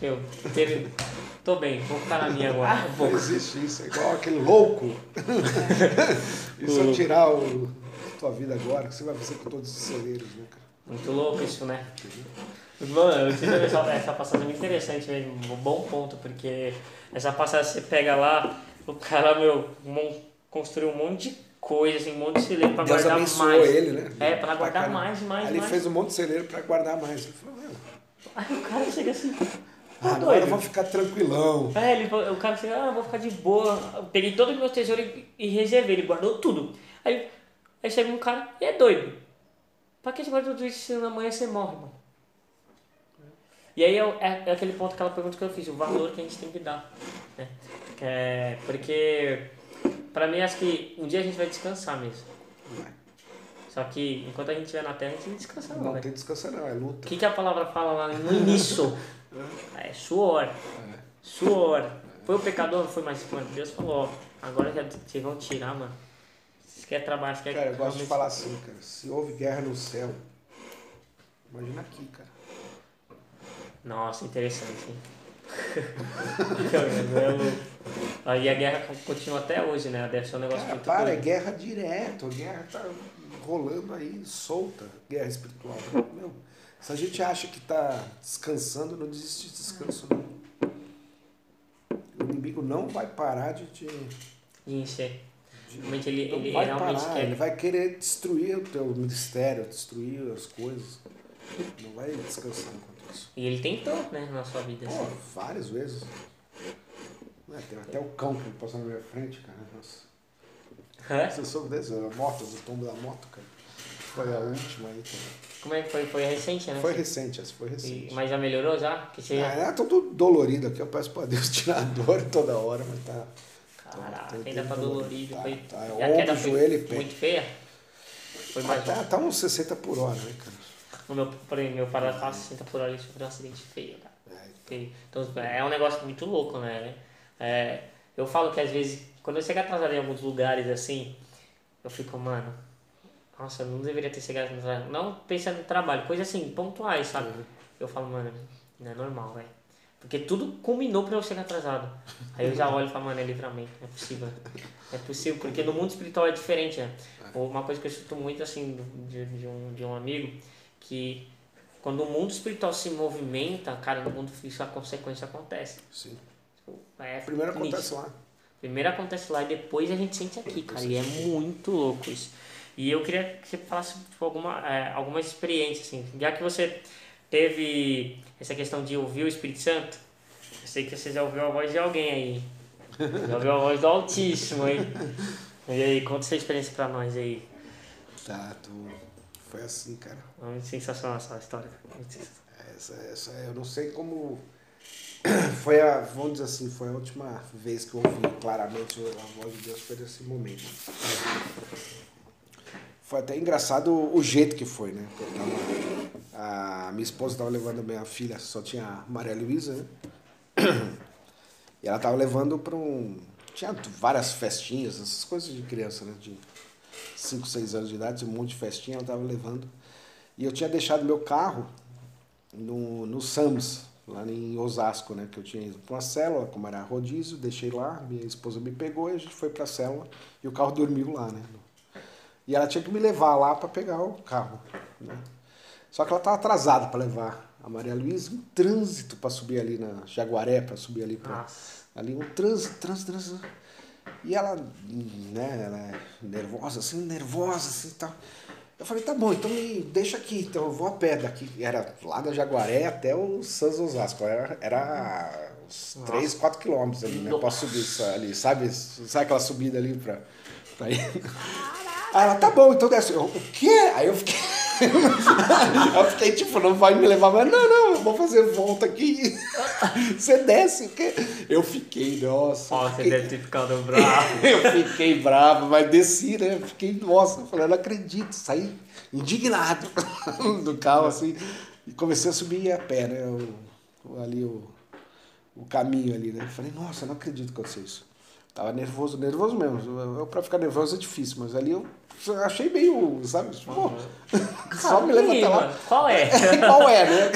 eu teve. Tô bem, vou ficar na minha agora. Um Não existe isso, é igual aquele louco. e se eu tirar o, tua vida agora, o que você vai fazer com todos os celeiros, né, cara? Muito louco isso, né? Mano, eu tive essa, essa passagem muito interessante mesmo, um bom ponto, porque essa passagem você pega lá, o cara, meu, construiu um monte de coisa, assim, um monte de celeiro pra Deus guardar mais. ele, né? É, pra guardar caramba. mais, mais, Aí ele mais. fez um monte de celeiro pra guardar mais. Ele falou, meu, Aí o cara chega assim, ah, agora eu doido? vou ficar tranquilão. É, ele, o cara chega, ah, eu vou ficar de boa. Eu peguei todos os meus tesouros e, e reservei, ele guardou tudo. Aí, aí chega um cara, e é doido. Pra que você guarda tudo isso se amanhã você morre, mano? E aí é, o- é, é aquele ponto, aquela pergunta que eu fiz, o valor que a gente tem que dar. Né? É, porque, pra mim, acho que um dia a gente vai descansar mesmo. Vai. Só que enquanto a gente estiver na Terra, a gente não descansa não, Não velho. tem descanso não, é O luta. que, que a palavra fala lá no início? É suor. É. Suor. Foi o pecador, não foi mais. Mano, Deus falou, ó, agora já vocês vão tirar, mano. Quer trabalhar, você quer Cara, eu gosto de falar assim, cara. Se houve guerra no céu, imagina aqui, cara. Nossa, interessante, hein? Aí a guerra continua até hoje, né? Deve ser um negócio Cara, muito para, é guerra direto. A guerra tá rolando aí, solta. Guerra espiritual. Meu, se a gente acha que tá descansando, não desiste de descanso, não. O inimigo não vai parar de te. de encher. Realmente ele, não ele vai realmente parar, quer. ele vai querer destruir o teu ministério, destruir as coisas. Não vai descansar enquanto isso. E ele tentou, né, na sua vida. Pô, Assim. várias vezes. Ué, tem até o cão que passou na minha frente, cara. Nossa. Hã? Você soube desse? A moto, o tombo da moto, cara. Foi a última aí. Cara. Como é que foi? Foi recente, né? Foi recente, essa foi E- recente. mas já melhorou já? Que você... Ah, é todo dolorido aqui. Eu peço pra Deus tirar a dor toda hora, mas tá. Caraca, Tem- tem ainda tá dolorido. Tá, foi... tá. E a queda Ombro, foi joelho muito feia? Foi mais Tá, tá uns 60 por hora, né, cara? O meu, por exemplo, meu padrasto tava 60 por hora e sofreu um acidente feio, cara. É, Feio. Então é um negócio muito louco, né? É, eu falo que às vezes, quando eu chego atrasado em alguns lugares assim, eu fico, mano, nossa, eu não deveria ter chegado no trabalho. Não pensando no trabalho, coisas assim, pontuais, sabe? Uhum. Eu falo, mano, não é normal, velho. Porque tudo combinou pra eu chegar atrasado. Aí eu já olho e falo, mano, é livramento, não é possível. É possível, porque no mundo espiritual é diferente, né? Uma coisa que eu escuto muito, assim, de, de, um, de um amigo, que quando o mundo espiritual se movimenta, cara, no mundo físico a consequência acontece. Sim. É Primeiro acontece lá. Primeiro acontece lá e depois a gente sente aqui, cara. E é muito louco isso. E eu queria que você falasse tipo, alguma, é, alguma experiência, assim. Já que você teve essa questão de ouvir o Espírito Santo, eu sei que você já ouviu a voz de alguém aí. Já ouviu a voz do Altíssimo aí. E aí, conta essa experiência pra nós aí. Tá, tu... foi assim, cara. Muito sensacional essa história. Essa, essa, eu não sei como. Foi a, vamos dizer assim, foi a última vez que eu ouvi claramente a voz de Deus foi nesse momento. Foi até engraçado o jeito que foi, né? Tava, a minha esposa estava levando minha filha, só tinha a Maria Luísa, né? E ela estava levando para um. Tinha várias festinhas, essas coisas de criança, né? De 5, 6 anos de idade, um monte de festinha, ela estava levando. E eu tinha deixado meu carro no, no Sams, lá em Osasco, né? Que eu tinha ido para uma célula, como era rodízio, deixei lá, minha esposa me pegou e a gente foi para a célula e o carro dormiu lá, né? E ela tinha que me levar lá para pegar o carro, né? Só que ela estava atrasada para levar a Maria Luísa, um trânsito para subir ali na Jaguaré, para subir ali para Nossa. ali um trânsito, trânsito, trânsito. E ela, né, ela é nervosa, assim, nervosa, assim, tal. Eu falei, tá bom, então me deixa aqui, então eu vou a pé daqui. Era lá da Jaguaré até o Sans Osasco, era, era uns Nossa. 3, 4 quilômetros ali, né, pra subir isso ali, sabe? Sabe aquela subida ali pra, pra ir? Aí ela, tá bom, então desce. Eu, o quê? Aí eu fiquei... eu fiquei tipo, não vai me levar, mas não, não, eu vou fazer volta aqui. Você desce, o quê? Eu fiquei, nossa. Ó, eu você fiquei- deve ter ficado bravo. eu fiquei bravo, mas desci, né? Fiquei, nossa, eu falei, eu não acredito, saí indignado do carro, assim, e comecei a subir a pé, né? O, ali o, o caminho ali, né? Falei, nossa, eu não acredito que aconteceu isso. Tava nervoso, nervoso mesmo. Eu, eu, pra ficar nervoso é difícil, mas ali eu achei meio, sabe? Tipo, pô, só me leva até lá. Qual é? Qual é, né?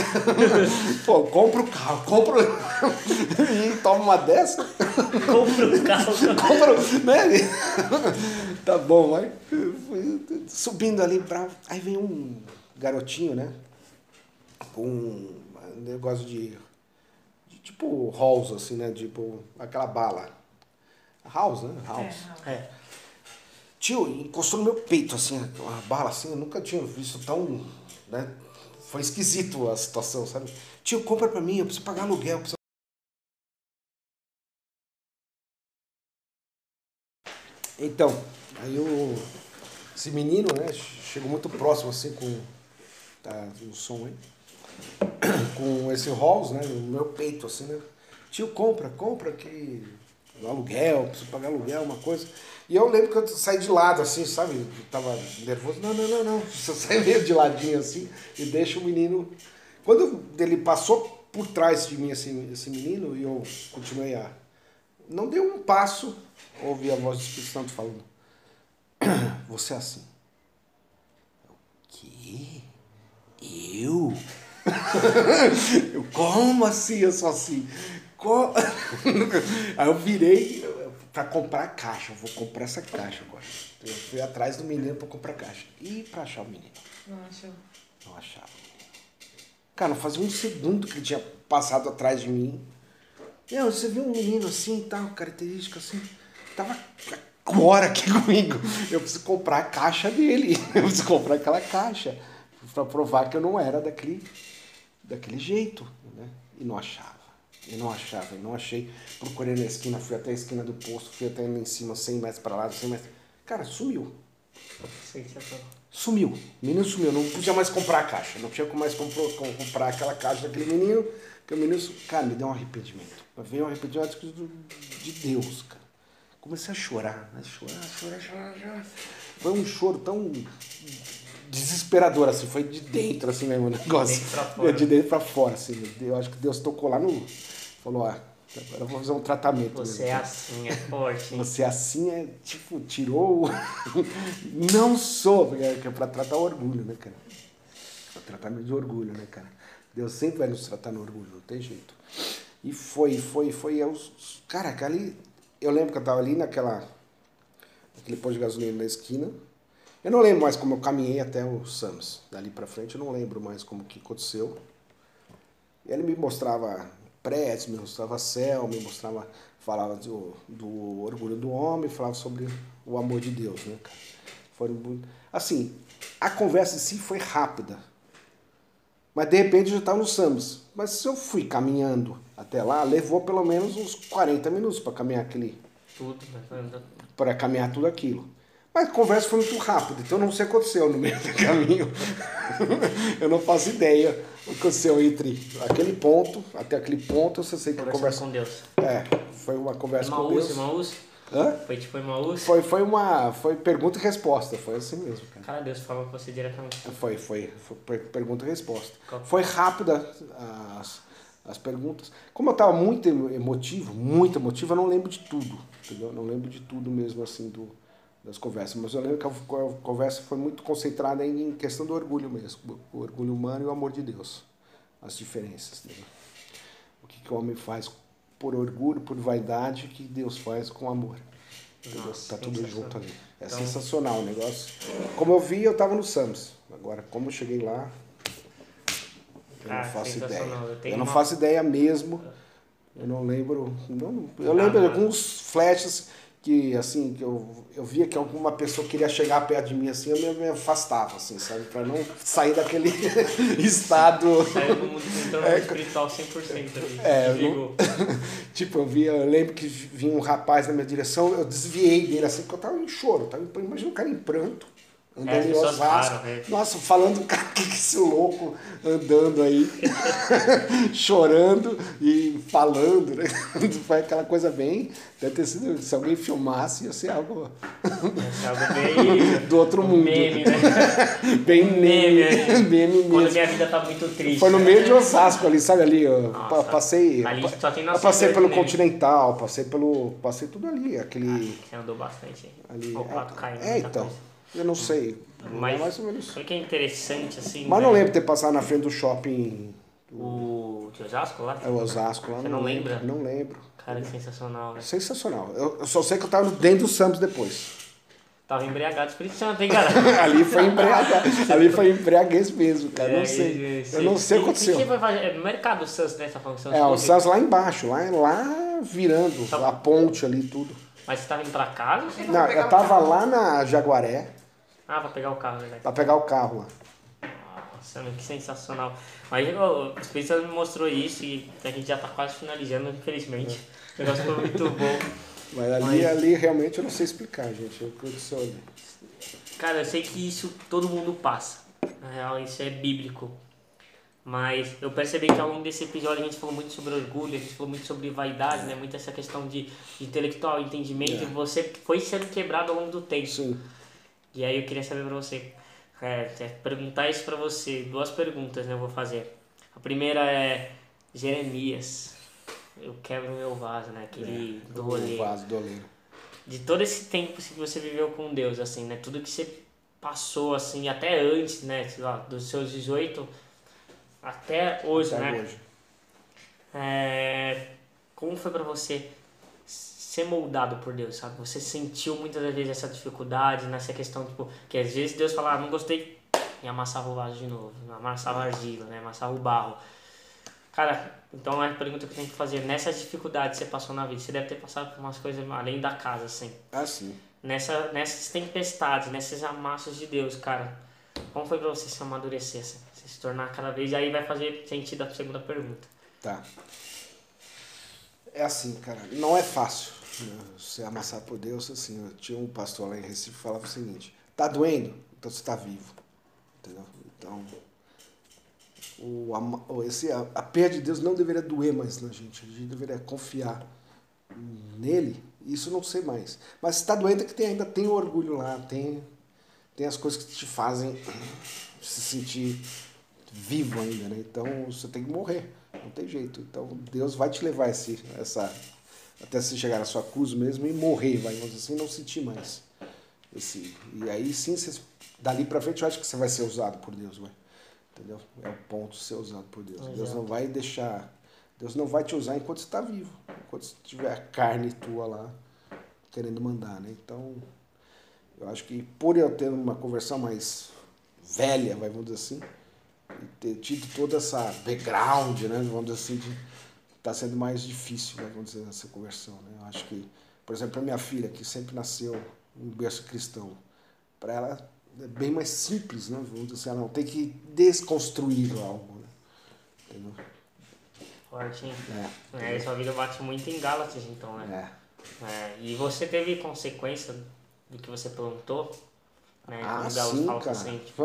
Pô, compra o carro, compra o- e toma uma dessa. Compra o carro. Compra, né? Tá bom, aí subindo ali pra. Aí vem um garotinho, né? Com um negócio de. de tipo Halls, assim, né? Tipo aquela bala. House, né? House. É, É. Tio, encostou no meu peito, assim, uma bala assim, eu nunca tinha visto tão. Né? Foi esquisito a situação, sabe? Tio, compra pra mim, eu preciso pagar aluguel. eu preciso- Então, aí o, esse menino, né, chegou muito próximo, assim, com. Tá no som aí. Com esse Halls, né, no meu peito, assim, né? Tio, compra, compra que. Aluguel, preciso pagar aluguel, uma coisa. E eu lembro que eu saí de lado, assim, sabe? Eu tava nervoso. Não, não, não, não. Você sai meio de ladinho assim e deixa o menino. Quando ele passou por trás de mim, assim, esse menino, e eu continuei a. Não deu um passo, ouvi a voz do Espírito Santo falando. Você é assim. O quê? Eu? eu, como assim eu sou assim? Co- Aí eu virei pra comprar a caixa. Eu vou comprar essa caixa agora. Eu fui atrás do menino pra comprar a caixa. E pra achar o menino? Não achou? Não achava. Cara, não fazia um segundo que ele tinha passado atrás de mim. Meu, você viu um menino assim e tal, característica assim. Tava agora aqui comigo. Eu preciso comprar a caixa dele. Eu preciso comprar aquela caixa. Pra provar que eu não era daquele, daquele jeito. Né? E não achava. E não achava, e não achei. Procurei na esquina, fui até a esquina do posto, fui até em cima, 100 metros pra lá, 100 metros. Cara, sumiu. Sumiu. O menino sumiu. Não podia mais comprar a caixa. Não tinha como mais comprou, com- comprar aquela caixa daquele menino. Que o menino. Cara, me deu um arrependimento. Veio um arrependimento de Deus, cara. Comecei a chorar, né? Chorar, chorar, chorar, chorar. Foi um choro tão desesperador, assim. Foi de dentro, assim mesmo, o negócio. Dentro pra fora. É, De dentro pra fora, assim. Eu acho que Deus tocou lá no. Falou, ah, Agora eu vou fazer um tratamento. Você é assim, é forte. hein? Você assim é, tipo, tirou. Não sou, porque é pra tratar o orgulho, né, cara? Pra tratamento de orgulho, né, cara? Deus sempre vai nos tratar no orgulho, não tem jeito. E foi, foi, foi. Eu, caraca, ali. Eu lembro que eu tava ali naquela. Naquele posto de gasolina na esquina. Eu não lembro mais como eu caminhei até o Sams. Dali pra frente, eu não lembro mais como que aconteceu. Ele me mostrava prédios, me mostrava céu, me mostrava. Falava do, do orgulho do homem, falava sobre o amor de Deus, né, cara? Foi. Assim, a conversa em si foi rápida. Mas de repente eu já estava no Sams. Mas se eu fui caminhando até lá, levou pelo menos uns 40 minutos para caminhar aquele. Tudo, né? para caminhar tudo aquilo. Mas a conversa foi muito rápida, então não sei o que aconteceu no meio do caminho. eu não faço ideia o que aconteceu entre aquele ponto, até aquele ponto, eu só sei que conversa. com Deus. É, foi uma conversa com Emaús, Deus. Emaús. Hã? Foi tipo Emaús. Foi, foi uma. Foi pergunta e resposta, foi assim mesmo, cara. Cara, Deus falou com você diretamente. Foi, foi, foi per- pergunta e resposta. Qual- Foi rápida as, as perguntas. Como eu estava muito emo- emotivo, muito emotivo, eu não lembro de tudo, entendeu? Eu Não lembro de tudo mesmo assim do, das conversas. Mas eu lembro que a co- a conversa foi muito concentrada em questão do orgulho mesmo. O orgulho humano e o amor de Deus. As diferenças. entendeu? O que, que o homem faz por orgulho, por vaidade, o que Deus faz com amor. Nossa, tá tudo junto ali. É Então- sensacional o negócio. Como eu vi, eu estava no Sams. Agora, como eu cheguei lá, eu Ah, não faço ideia. Eu Eu, não uma- faço ideia mesmo. Eu não lembro. Não, eu Nada. lembro de alguns flashes que, assim, que eu, eu via que alguma pessoa queria chegar perto de mim, assim, eu me, me afastava, assim, sabe? Pra não sair daquele estado. Saiu do mundo É, espiritual 100% ali. É, eu. Tipo, eu via, eu lembro que vinha um rapaz na minha direção, eu desviei dele assim, porque eu tava em choro. Tava, imagina um cara em pranto, andando É, em Osasco. param, né? Nossa, falando, que esse louco andando aí, chorando e falando, né? Foi aquela coisa bem. Deve ter sido, se alguém filmasse, ia ser algo é algo bem. do outro mundo. Meme, né? Bem Meme, meme, né? meme Quando mesmo. minha vida tá muito triste. Foi no meio de Osasco ali, sabe ali? Eu Nossa, passei. ali só tem eu passei pelo meme. Continental, passei pelo. Passei tudo ali, aquele. Você andou bastante. ali o pato caindo. é, então. coisa. Eu não sei. Mas- mais ou menos. Foi que é interessante, assim. Mas não né? lembro de ter passado na frente do shopping O de Osasco lá? é, Osasco lá. Você não lembro, lembra? Não lembro. Cara, que sensacional, né? Sensacional. Eu, eu só sei que eu tava dentro do Santos depois. Tava embriagado Espírito Santo, hein, cara? ali foi embriaguez. ali foi embriaguez mesmo, cara. É, não sei. Eu não sei o que aconteceu. E quem foi fazer? É no mercado do Santos, né? Você tá falando que Santos É, o? Santos lá embaixo, lá, lá virando, Tá. a ponte ali tudo. Mas você tava indo pra casa? ou você- Não, eu tava lá na Jaguaré Ah, pra pegar o carro, né? pra pegar o carro lá. Nossa, meu, que sensacional. Mas o Espírito me mostrou isso e a gente já tá quase finalizando, infelizmente. O negócio foi muito bom. Mas ali, Mas- ali realmente eu não sei explicar, gente. Aconteceu ali. Cara, eu sei que isso todo mundo passa. Na real, isso é bíblico. Mas eu percebi que ao longo desse episódio a gente falou muito sobre orgulho, a gente falou muito sobre vaidade, né? Muito essa questão de, de intelectual, entendimento. É. Você foi sendo quebrado ao longo do tempo. Sim. E aí eu queria saber pra você, é, é, perguntar isso pra você. Duas perguntas né, eu vou fazer. A primeira é Jeremias. Eu quebro meu vaso, né? Aquele do o rolê. vaso. De todo esse tempo assim, que você viveu com Deus, assim, né? Tudo que você passou, assim, até antes, né? Sei lá, dos seus 18 até hoje, Até né? hoje. É, como foi pra você ser moldado por Deus, sabe? Você sentiu muitas das vezes essa dificuldade nessa questão, tipo, que às vezes Deus falava, ah, não gostei, e amassava o vaso de novo, amassava a argila, né? Amassava o barro. Cara, então a pergunta que eu tenho que fazer, nessas dificuldades que você passou na vida, você deve ter passado por umas coisas além da casa, assim. Ah, sim. Nessa, nessas tempestades, nesses amassos de Deus, cara, como foi pra você se amadurecer, assim? Você se tornar cada vez, e aí vai fazer sentido a segunda pergunta. Tá. É assim, cara, não é fácil né, você amassar por Deus assim. Eu tinha um pastor lá em Recife que falava o seguinte: tá doendo? Então você tá vivo. Entendeu? Então, o, esse, a, a perda de Deus não deveria doer mais na gente. A gente deveria confiar nele. Isso não sei mais. Mas se tá doendo é que tem, ainda tem o orgulho lá, tem, tem as coisas que te fazem se sentir vivo ainda, né? Então você tem que morrer. Não tem jeito. Então Deus vai te levar esse, essa. Até você chegar na sua cruz mesmo e morrer, vai, vamos dizer assim, não sentir mais. Esse, e aí sim, você, dali pra frente eu acho que você vai ser usado por Deus, vai. Entendeu? É o ponto ser usado por Deus. Exato. Deus não vai deixar. Deus não vai te usar enquanto você está vivo. Enquanto você tiver a carne tua lá querendo mandar, né? Então, eu acho que por eu ter uma conversão mais velha, vai, vamos dizer assim, e ter tido toda essa background, né? Vamos dizer assim, de, tá sendo mais difícil, né, vamos dizer, essa conversão, né? Eu acho que, por exemplo, a minha filha, que sempre nasceu em berço cristão, para ela é bem mais simples, né? Vamos dizer assim, ela não tem que desconstruir algo, né? Entendeu? Forte, hein? É. É, sua vida bate muito em Gálatas, então, né? É. É, e você teve consequência do que você plantou? Né? Ah, Como sim, cara. assim, tipo,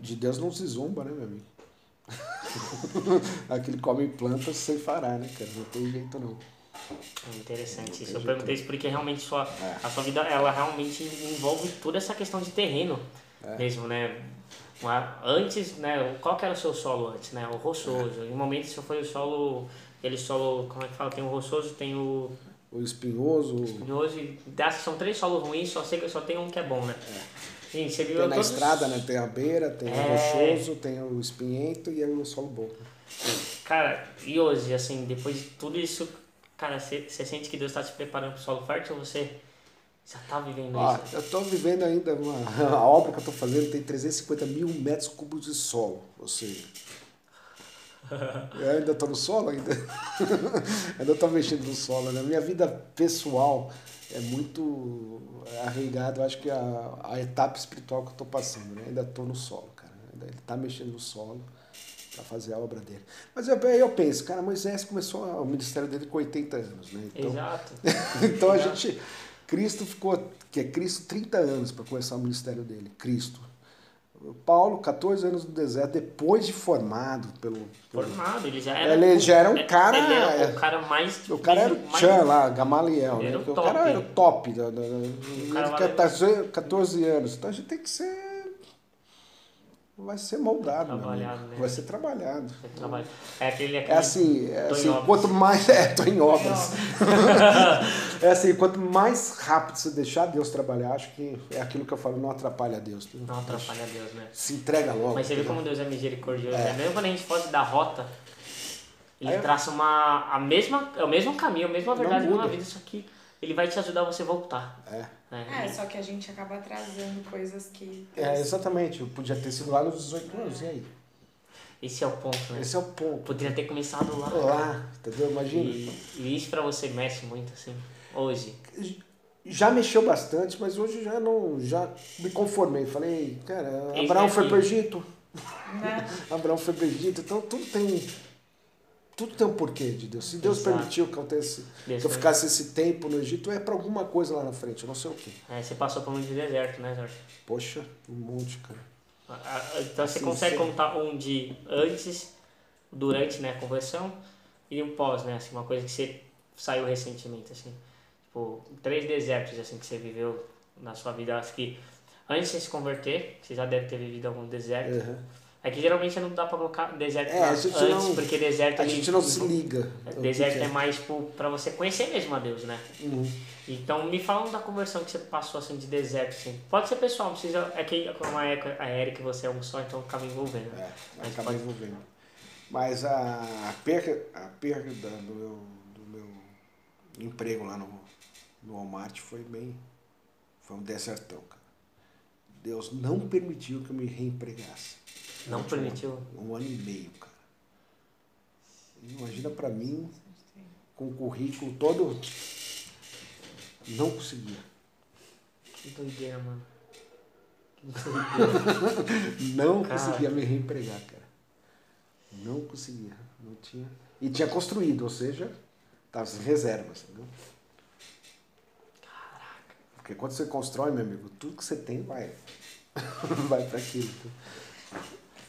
De Deus não se zomba, né, meu amigo? Aquele come planta sem fará, né, cara? Não tem jeito não. é interessante isso. Eu perguntei isso porque realmente sua, É. a sua vida, ela realmente envolve toda essa questão de terreno É. mesmo, né? Uma- Antes, né, qual que era o seu solo antes, né? O roçoso. Em momento isso foi o solo, aquele solo, como é que fala? Tem o roçoso, tem o O espinhoso, espinhoso e são três solos ruins, só sei que só tem um que é bom, né? Gente, você viu tem na todos- estrada, né? Tem a beira, tem É. o rochoso, tem o espinhento e aí o solo bom. Cara, e hoje, assim, depois de tudo isso, cara, você sente que Deus está te preparando para o solo fértil ou você já tá vivendo Ó, isso? eu tô vivendo ainda uma. A obra que eu tô fazendo tem 350 mil metros cúbicos de solo. Ou seja. Eu ainda tô no solo ainda. ainda tô mexendo no solo, né? Minha vida pessoal é muito arraigada, eu acho que a, a etapa espiritual que eu tô passando, né? Ainda tô no solo, cara. Ele tá mexendo no solo para fazer a obra dele. Mas eu, eu penso, cara, Moisés começou o ministério dele com 80 anos, né? Então, Exato. então a gente. Cristo ficou. Que é Cristo 30 anos para começar o ministério dele. Cristo. Paulo, 14 anos no deserto, depois de formado pelo. pelo- Formado, ele já era. Ele já era um cara- Ele era o cara mais. o cara era o mais- Chan lá, Gamaliel, né? o o cara era o top. Da, da, da, cara ele lá- quer 14 14 anos. Então a gente tem que ser. Vai ser moldado, Trabalhado, né? Vai ser trabalhado. Ele trabalha. É aquele. É aquele assim, é Tô em assim quanto mais. É, tô em obras. é assim, quanto mais rápido você deixar Deus trabalhar, acho que é aquilo que eu falo, não atrapalha Deus. Não atrapalha Deus, né? Se entrega logo. Mas você vê como Deus é misericordioso, É. né? Mesmo quando a gente foge da rota, ele Aí traça uma, a mesma, é o mesmo caminho, a mesma verdade na muda. vida, só que ele vai te ajudar a você voltar. É. Né? É, só que a gente acaba trazendo coisas que. É, exatamente. Eu podia ter sido lá nos 18 anos, e aí? Esse é o ponto, né? Esse é o ponto. Poderia ter começado lá. Lá, entendeu? Imagina. E, e isso pra você mexe muito, assim, hoje. Já mexeu bastante, mas hoje já não. Já me conformei. Falei, cara, Abraão que foi pro Egito. Né? Abraão foi pro Egito. Então tudo tem. Tudo tem um porquê de Deus. Se Deus Exato. permitiu que eu, tivesse, que eu ficasse esse tempo no Egito, é pra alguma coisa lá na frente, eu não sei o quê. É, você passou por muito deserto, né, Jorge? Poxa, um monte, cara. Então você Assim, consegue sim. contar um de antes, durante né, a conversão e um pós, né? Assim, uma coisa que você saiu recentemente, assim. Tipo, três desertos assim que você viveu na sua vida. Acho que antes de se converter, você já deve ter vivido algum deserto. Uhum. É que geralmente não dá pra colocar deserto É, antes, não- porque deserto A ele- gente não se liga. que Deserto que é mais tipo, pra você conhecer mesmo a Deus, né? Uhum. Então me fala da conversão que você passou assim de deserto, assim. Pode ser pessoal, não precisa. É que como Erika, a Erika e você é um só, então acaba envolvendo. É, Mas acaba pode- envolvendo. Mas a, perda, a perda da- do, meu, do meu emprego lá no, no Walmart foi bem. Foi um desertão, cara. Deus não permitiu que eu me reempregasse. Não permitiu? Um, ano e meio, cara. Imagina pra mim, com o currículo todo. Não conseguia. Que doideira, mano. Que doideira. Não Cara. conseguia me reempregar, cara. Não conseguia. Não tinha. E tinha construído, ou seja, estava sem reservas, entendeu? Porque quando você constrói, meu amigo, tudo que você tem vai. vai para aquilo.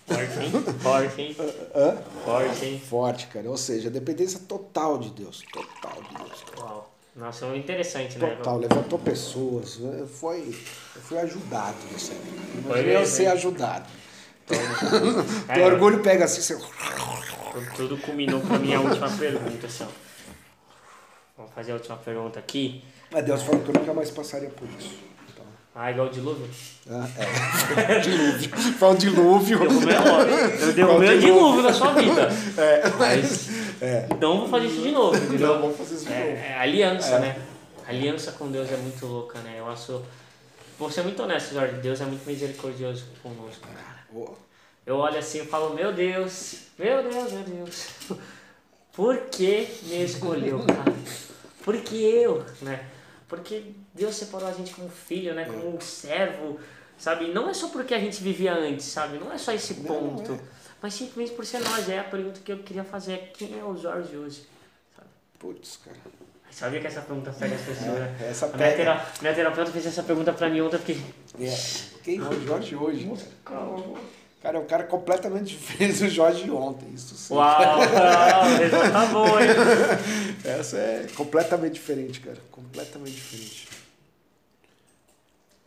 Forte, hein? Forte, hein? Hã? Forte, hein? Forte, cara. Ou seja, dependência total de Deus. Total de Deus. Uau. Nossa, é interessante, né? Total, levantou pessoas. né? Foi, eu fui ajudado nessa vida. Foi eu ser ajudado. Então, Teu é, orgulho pega assim, você. tudo culminou pra minha última pergunta, assim, ó. Vamos fazer a última pergunta aqui. Mas Deus falou que eu nunca mais passaria por isso. Ah, igual o dilúvio? ah, é. dilúvio. Foi um dilúvio. Derrubei a hora. Eu derrubei o dilúvio na sua vida. É. Mas É. não vou fazer isso de novo, entendeu? Não, vamos fazer isso de novo. É, é aliança, É. né? Aliança com Deus é muito louca, né? Eu acho. Vou ser muito honesto, Jorge. Deus é muito misericordioso conosco, cara. Ô, Eu olho assim e falo, meu Deus, meu Deus, meu Deus. Por que me escolheu, cara? Por que eu, né? Porque Deus separou a gente como filho, né? Como um servo, sabe? Não é só porque a gente vivia antes, sabe? Não é só esse Não, ponto. é. Mas simplesmente por ser nós. É a pergunta que eu queria fazer. é Quem é o Jorge hoje? Putz, cara. Sabia que essa pergunta pega as pessoas, né? É, essa A minha, tera- minha terapeuta fez essa pergunta pra mim ontem, eu fiquei... É. Quem é o Jorge hoje? Cara, é um cara completamente diferente do Jorge de ontem. Isso sim. Uau, uau, tá boa, hein? Essa é completamente diferente, cara. Completamente diferente.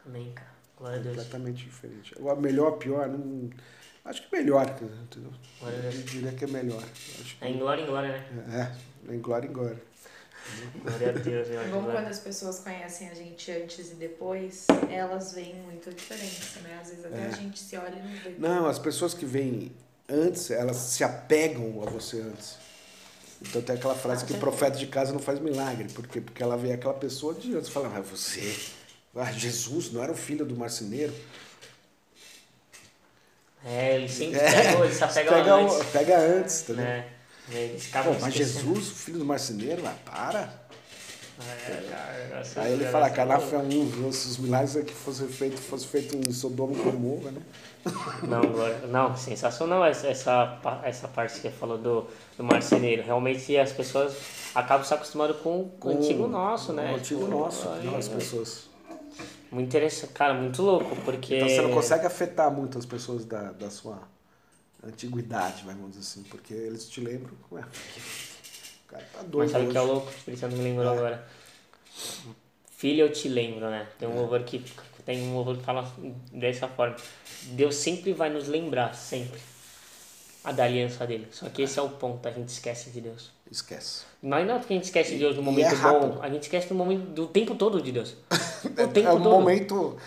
Amém, cara. Glória a Deus. Completamente diferente. O melhor, pior, não. Acho que melhor, cara, entendeu? Glória a Eu Deus. diria que é melhor. Acho que... É em glória em glória, né? É, em glória em glória. Glória a Deus, É bom quando as pessoas conhecem a gente antes e depois, elas veem muita diferença, né? Às vezes até É. a gente se olha e não vê. Não, as pessoas que vêm antes, elas se apegam a você antes. Então tem aquela frase que profeta de casa não faz milagre. Por quê? Porque ela vê aquela pessoa de antes e fala, ah, você, ah, Jesus, não era o filho do marceneiro? É, ele sempre É, pegou, ele se apega pega, antes. o- pega antes, entendeu? Né? Eles acabam Pô, mas esquecendo. Jesus, filho do marceneiro, ah, para. É, cara, Aí ele fala, Canafa é um, se os milagres que fossem feitos fosse feito em Sodoma e Gomorra, né? Não, não, sensacional essa, essa, pa- essa parte que você falou do, do marceneiro. Realmente as pessoas acabam se acostumando com, com o antigo nosso, né? O antigo Tipo, nosso, aí, não, as pessoas. Muito interessante, cara, muito louco, porque. Então você não consegue afetar muito as pessoas da, da sua antiguidade, vamos dizer assim, porque eles te lembram, ué, o cara tá doido Mas sabe o que é louco? O Espírito Santo me lembrou É. agora. Filho, eu te lembro, né? Tem um louvor que tem um louvor que fala dessa forma. Deus sempre vai nos lembrar, sempre, a da aliança dele. Só que esse é o ponto, a gente esquece de Deus. Esquece. Mas não é porque a gente esquece de Deus no momento é bom, a gente esquece do momento do tempo todo de Deus. O tempo é o todo. momento,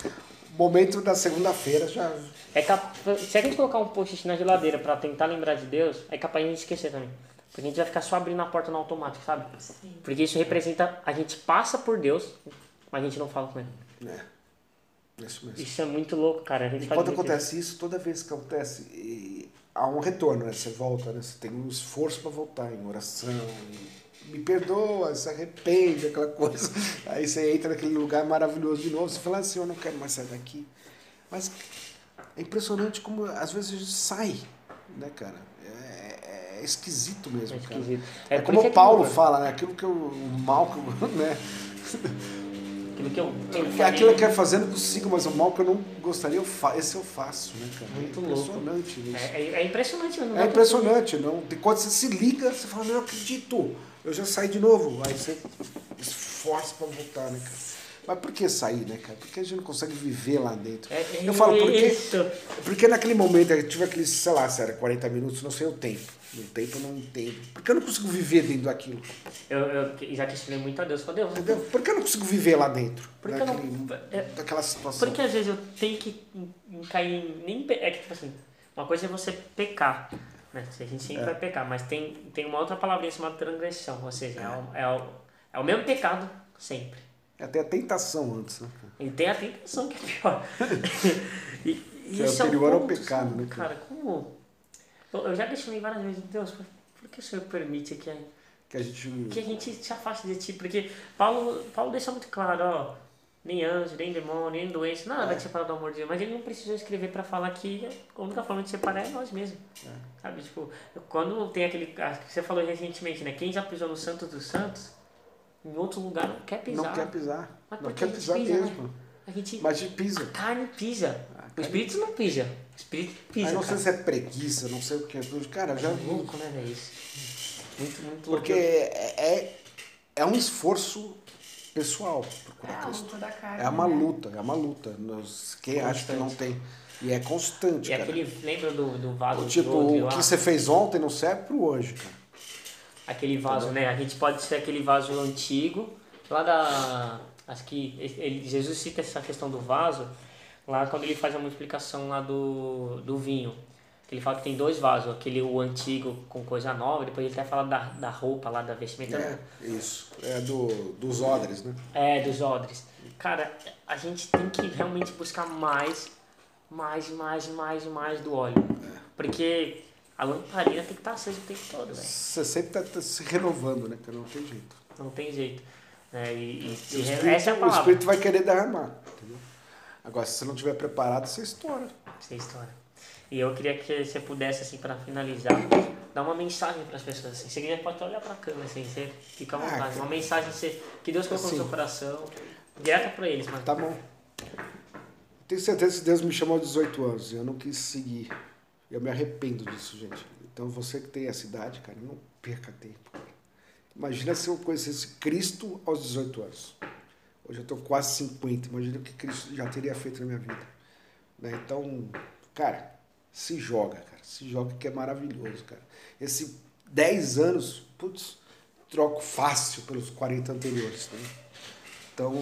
momento da segunda-feira já... É cap... Se a gente colocar um post na geladeira pra tentar lembrar de Deus, é capaz de a gente esquecer também. Porque a gente vai ficar só abrindo a porta no automático, sabe? Sim. Porque isso representa, a gente passa por Deus, mas a gente não fala com ele. É, isso mesmo. Isso é muito louco, cara. A gente E quando acontece isso, toda vez que acontece, e há um retorno, né? Você volta, né? Você tem um esforço para voltar em oração, e me perdoa, se arrepende, aquela coisa. Aí você entra naquele lugar maravilhoso de novo, você fala assim, eu não quero mais sair daqui. Mas é impressionante como às vezes a gente sai, né, cara? É, é esquisito mesmo, É cara. esquisito. É, por como que Paulo fala, né? Aquilo que eu, o mal que eu, né? Aquilo que eu, que eu Que falei, aquilo que eu quero fazer eu consigo, mas o mal que eu não gostaria, eu fa esse eu faço, né, cara? Muito é louco. impressionante isso. É, é- é impressionante, não É dá impressionante, não? Quando você se liga, você fala, não acredito, eu já saí de novo. Aí você esforça pra voltar, né, cara? Mas por que sair, né, cara? Porque a gente não consegue viver lá dentro. É, eu falo, por quê? Porque naquele momento, eu tive aqueles, sei lá, se era 40 minutos, não sei o tempo. No tempo eu não entendo. Porque eu não consigo viver dentro daquilo. Eu, eu já questionei muito a Deus. Falei, Deus, Entendeu? Por que eu não consigo viver lá dentro? Por que eu não- daquele- é- daquela situação. Porque às vezes eu tenho que cair em. Nem, é que tipo assim, uma coisa é você pecar. Né? A gente sempre É. vai pecar, mas tem, tem uma outra palavrinha chamada transgressão. Ou seja, é, o, é, o, é o mesmo pecado sempre. Até a tentação antes, né? E tem a tentação que é pior. e, Que é esse é o anterior ao ponto, pecado, sabe? né, cara? Como. Eu, eu já questionei várias vezes, Deus, por, por que o Senhor permite que a, Que a gente. que a gente se afaste de ti? Porque Paulo, Paulo deixa muito claro, ó. Nem anjo, nem demônio, nem doença, nada vai te separar do amor de Deus. Mas ele não precisou escrever pra falar que a única forma de separar é nós mesmos. Sabe, tipo, quando tem aquele. Acho que você falou recentemente, né? Quem já pisou no Santos dos Santos, em outro lugar não quer pisar. Não quer pisar. Mas Não quer a pisar pisa, né? mesmo. A gente. Mas de pisa. A carne pisa. A O carne- espírito não pisa. O espírito pisa. Aí não sei cara. se é preguiça, não sei o que. Cara, eu já É vi. louco, né, velho? Muito, muito louco. Porque é, é, é um esforço pessoal. É Procurar a Cristo. luta da carne. É uma né? luta, é uma luta. Nós- Quem acha que não tem. E é constante, E cara. aquele, lembra do, do vaso Tipo, de ouro o lá? que você fez ontem não serve pro hoje, cara. Aquele vaso, né? A gente pode ser aquele vaso antigo, lá da. Acho que ele, Jesus cita essa questão do vaso, lá quando ele faz a multiplicação lá do, do vinho. Ele fala que tem dois vasos, aquele o antigo com coisa nova, depois ele até fala da, da roupa lá, da vestimenta. É, isso. É do, dos odres, né? É, dos odres. Cara, a gente tem que realmente buscar mais, mais, mais, mais, mais do óleo. Porque a lamparina tem que estar acesa o tempo todo, velho. Você sempre tá, tá se renovando, né, cara? Não tem jeito. Não tem jeito. É, e, e se O espírito, essa é a o palavra. espírito vai querer derramar, entendeu? Agora, se você não estiver preparado, você estoura. Essa é a história. E eu queria que você pudesse, assim, para finalizar, dar uma mensagem para as pessoas. Assim. Você pode olhar para a câmera, assim, você fica à Ah, vontade. cara. Uma mensagem você, que Deus colocou Assim. no seu coração, direta para eles, mano. Tá bom. Tenho certeza que Deus me chamou aos 18 anos e eu não quis seguir. Eu me arrependo disso, gente. Então você que tem essa idade, cara, não perca tempo. Imagina se eu conhecesse Cristo aos 18 anos. Hoje eu tô quase 50. Imagina o que Cristo já teria feito na minha vida. Né? Então, cara, se joga, cara. Se joga que é maravilhoso, cara. Esse 10 anos, putz, troco fácil pelos 40 anteriores, tá? Então,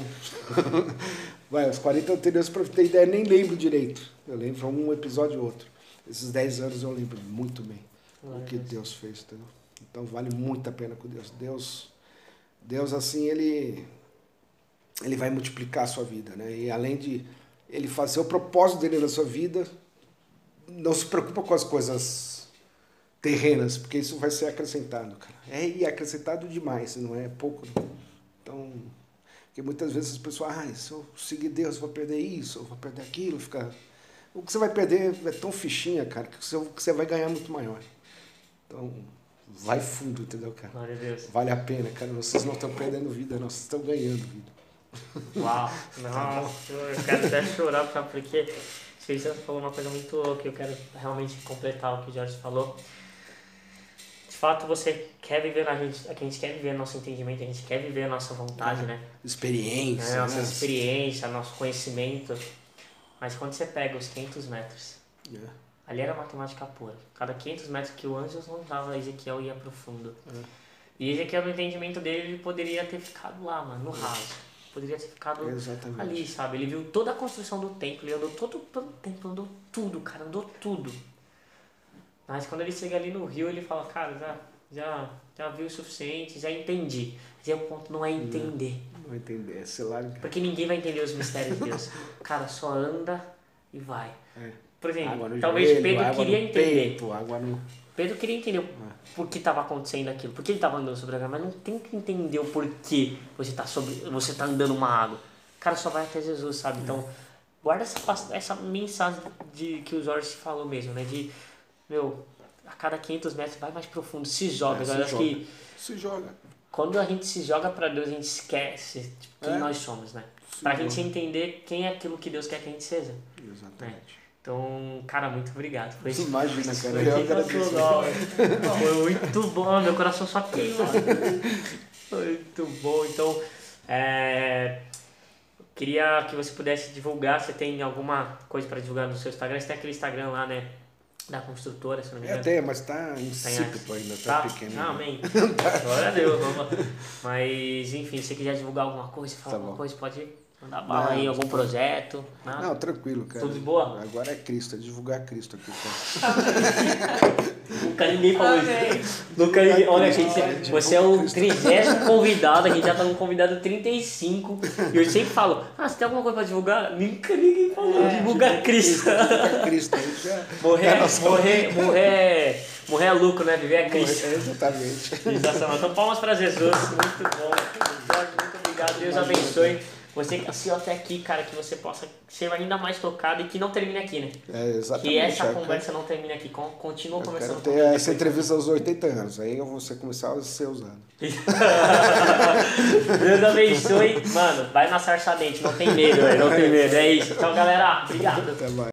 vai, os 40 anteriores, pra ter ideia, nem lembro direito. Eu lembro um episódio ou outro. Esses 10 anos eu lembro muito bem o que Deus fez, entendeu? Então vale muito a pena com Deus. Deus, Deus assim, ele, ele vai multiplicar a sua vida, né? E além de ele fazer o propósito dele na sua vida, não se preocupa com as coisas terrenas, porque isso vai ser acrescentado, cara. É e é acrescentado demais, não é pouco. Então, porque muitas vezes as pessoas, ah, se eu seguir Deus, eu vou perder isso, eu vou perder aquilo, fica. O que você vai perder é tão fichinha, cara, que você, que você vai ganhar muito maior. Então, vai fundo, entendeu, cara? Glória a Deus. Vale a pena, cara. Vocês não estão perdendo vida, não, vocês estão ganhando vida. Uau. Nossa, eu quero até chorar? Porque você falou uma coisa muito louca. Eu quero realmente completar o que o Jorge falou. Fato, você quer viver a gente, a gente quer viver nosso entendimento, a gente quer viver a nossa vontade, né? Experiência. É, nossa né? experiência, nosso conhecimento. Mas quando você pega os 500 metros, É. ali era matemática pura. Cada 500 metros que o anjo andava, Ezequiel ia pro fundo. E Ezequiel, no entendimento dele, ele poderia ter ficado lá, mano, no raso. Poderia ter ficado Exatamente. ali, sabe? Ele viu toda a construção do templo, ele andou todo, todo o templo, andou tudo, cara, andou tudo. Mas quando ele chega ali no rio, ele fala, cara, já, já, já vi o suficiente, já entendi. Mas aí o ponto não é entender. Não vai entender, é sei lá. Porque ninguém vai entender os mistérios de Deus. Cara, só anda e vai. É. Por exemplo, talvez joelho, Pedro queria entender. peito, água no. Pedro queria entender o por que estava acontecendo aquilo, por que ele estava andando sobre a água, mas não tem que entender o porquê você está sobre, você tá andando uma água. Cara, só vai até Jesus, sabe? Então, guarda essa, essa mensagem de que o Jorge falou mesmo, né? De, meu, a cada 500 metros vai mais profundo, se joga. É, se joga. que Se joga. quando a gente se joga para Deus, a gente esquece tipo, quem É. nós somos, né? Pra joga. gente entender quem é aquilo que Deus quer que a gente seja. Exatamente. Então, cara, muito obrigado. Foi Imagina, cara. foi Eu agradeço. Foi muito bom, meu coração só queima. Muito bom. Então, é, eu queria que você pudesse divulgar. Você tem alguma coisa para divulgar no seu Instagram? Você tem aquele Instagram lá, né? Da construtora, se não me É, engano. tem, mas tá insípido ainda, Tá? tá, pequeno. Ah, amém. Glória a Deus, vamos. Mas, enfim, se você quiser divulgar alguma coisa, falar Tá alguma bom. coisa, pode mandar bala Não, aí, algum projeto. Nada? Não, tranquilo, cara. Tudo de boa? Agora é Cristo, é divulgar Cristo aqui, cara. Nunca ninguém falou isso. Nunca ninguém. Olha, gente, você é o Cristo. trigésimo convidado, a gente já tá no convidado 35. E eu sempre falo, ah, você tem alguma coisa pra divulgar? Nunca ninguém falou. É. Divulga Cristo. Divulgar Cristo aí já. Morrer, É, morrer, morrer, morrer é lucro, né? Viver é Cristo. É, exatamente. Sensacional. Então, palmas para Jesus. Muito bom. Jorge, muito obrigado. Deus Imagina, abençoe. Você assistiu até aqui, cara, que você possa ser ainda mais tocado e que não termine aqui, né? É, exatamente. Que essa conversa não termine aqui. Con- Continua eu conversando quero ter comigo essa entrevista aos 80 anos. Aí eu vou ser- começar a ser usado. Deus abençoe. Mano, vai na sarça dente, não tem medo, velho, não tem medo. É isso. Então, galera, obrigado. Até mais.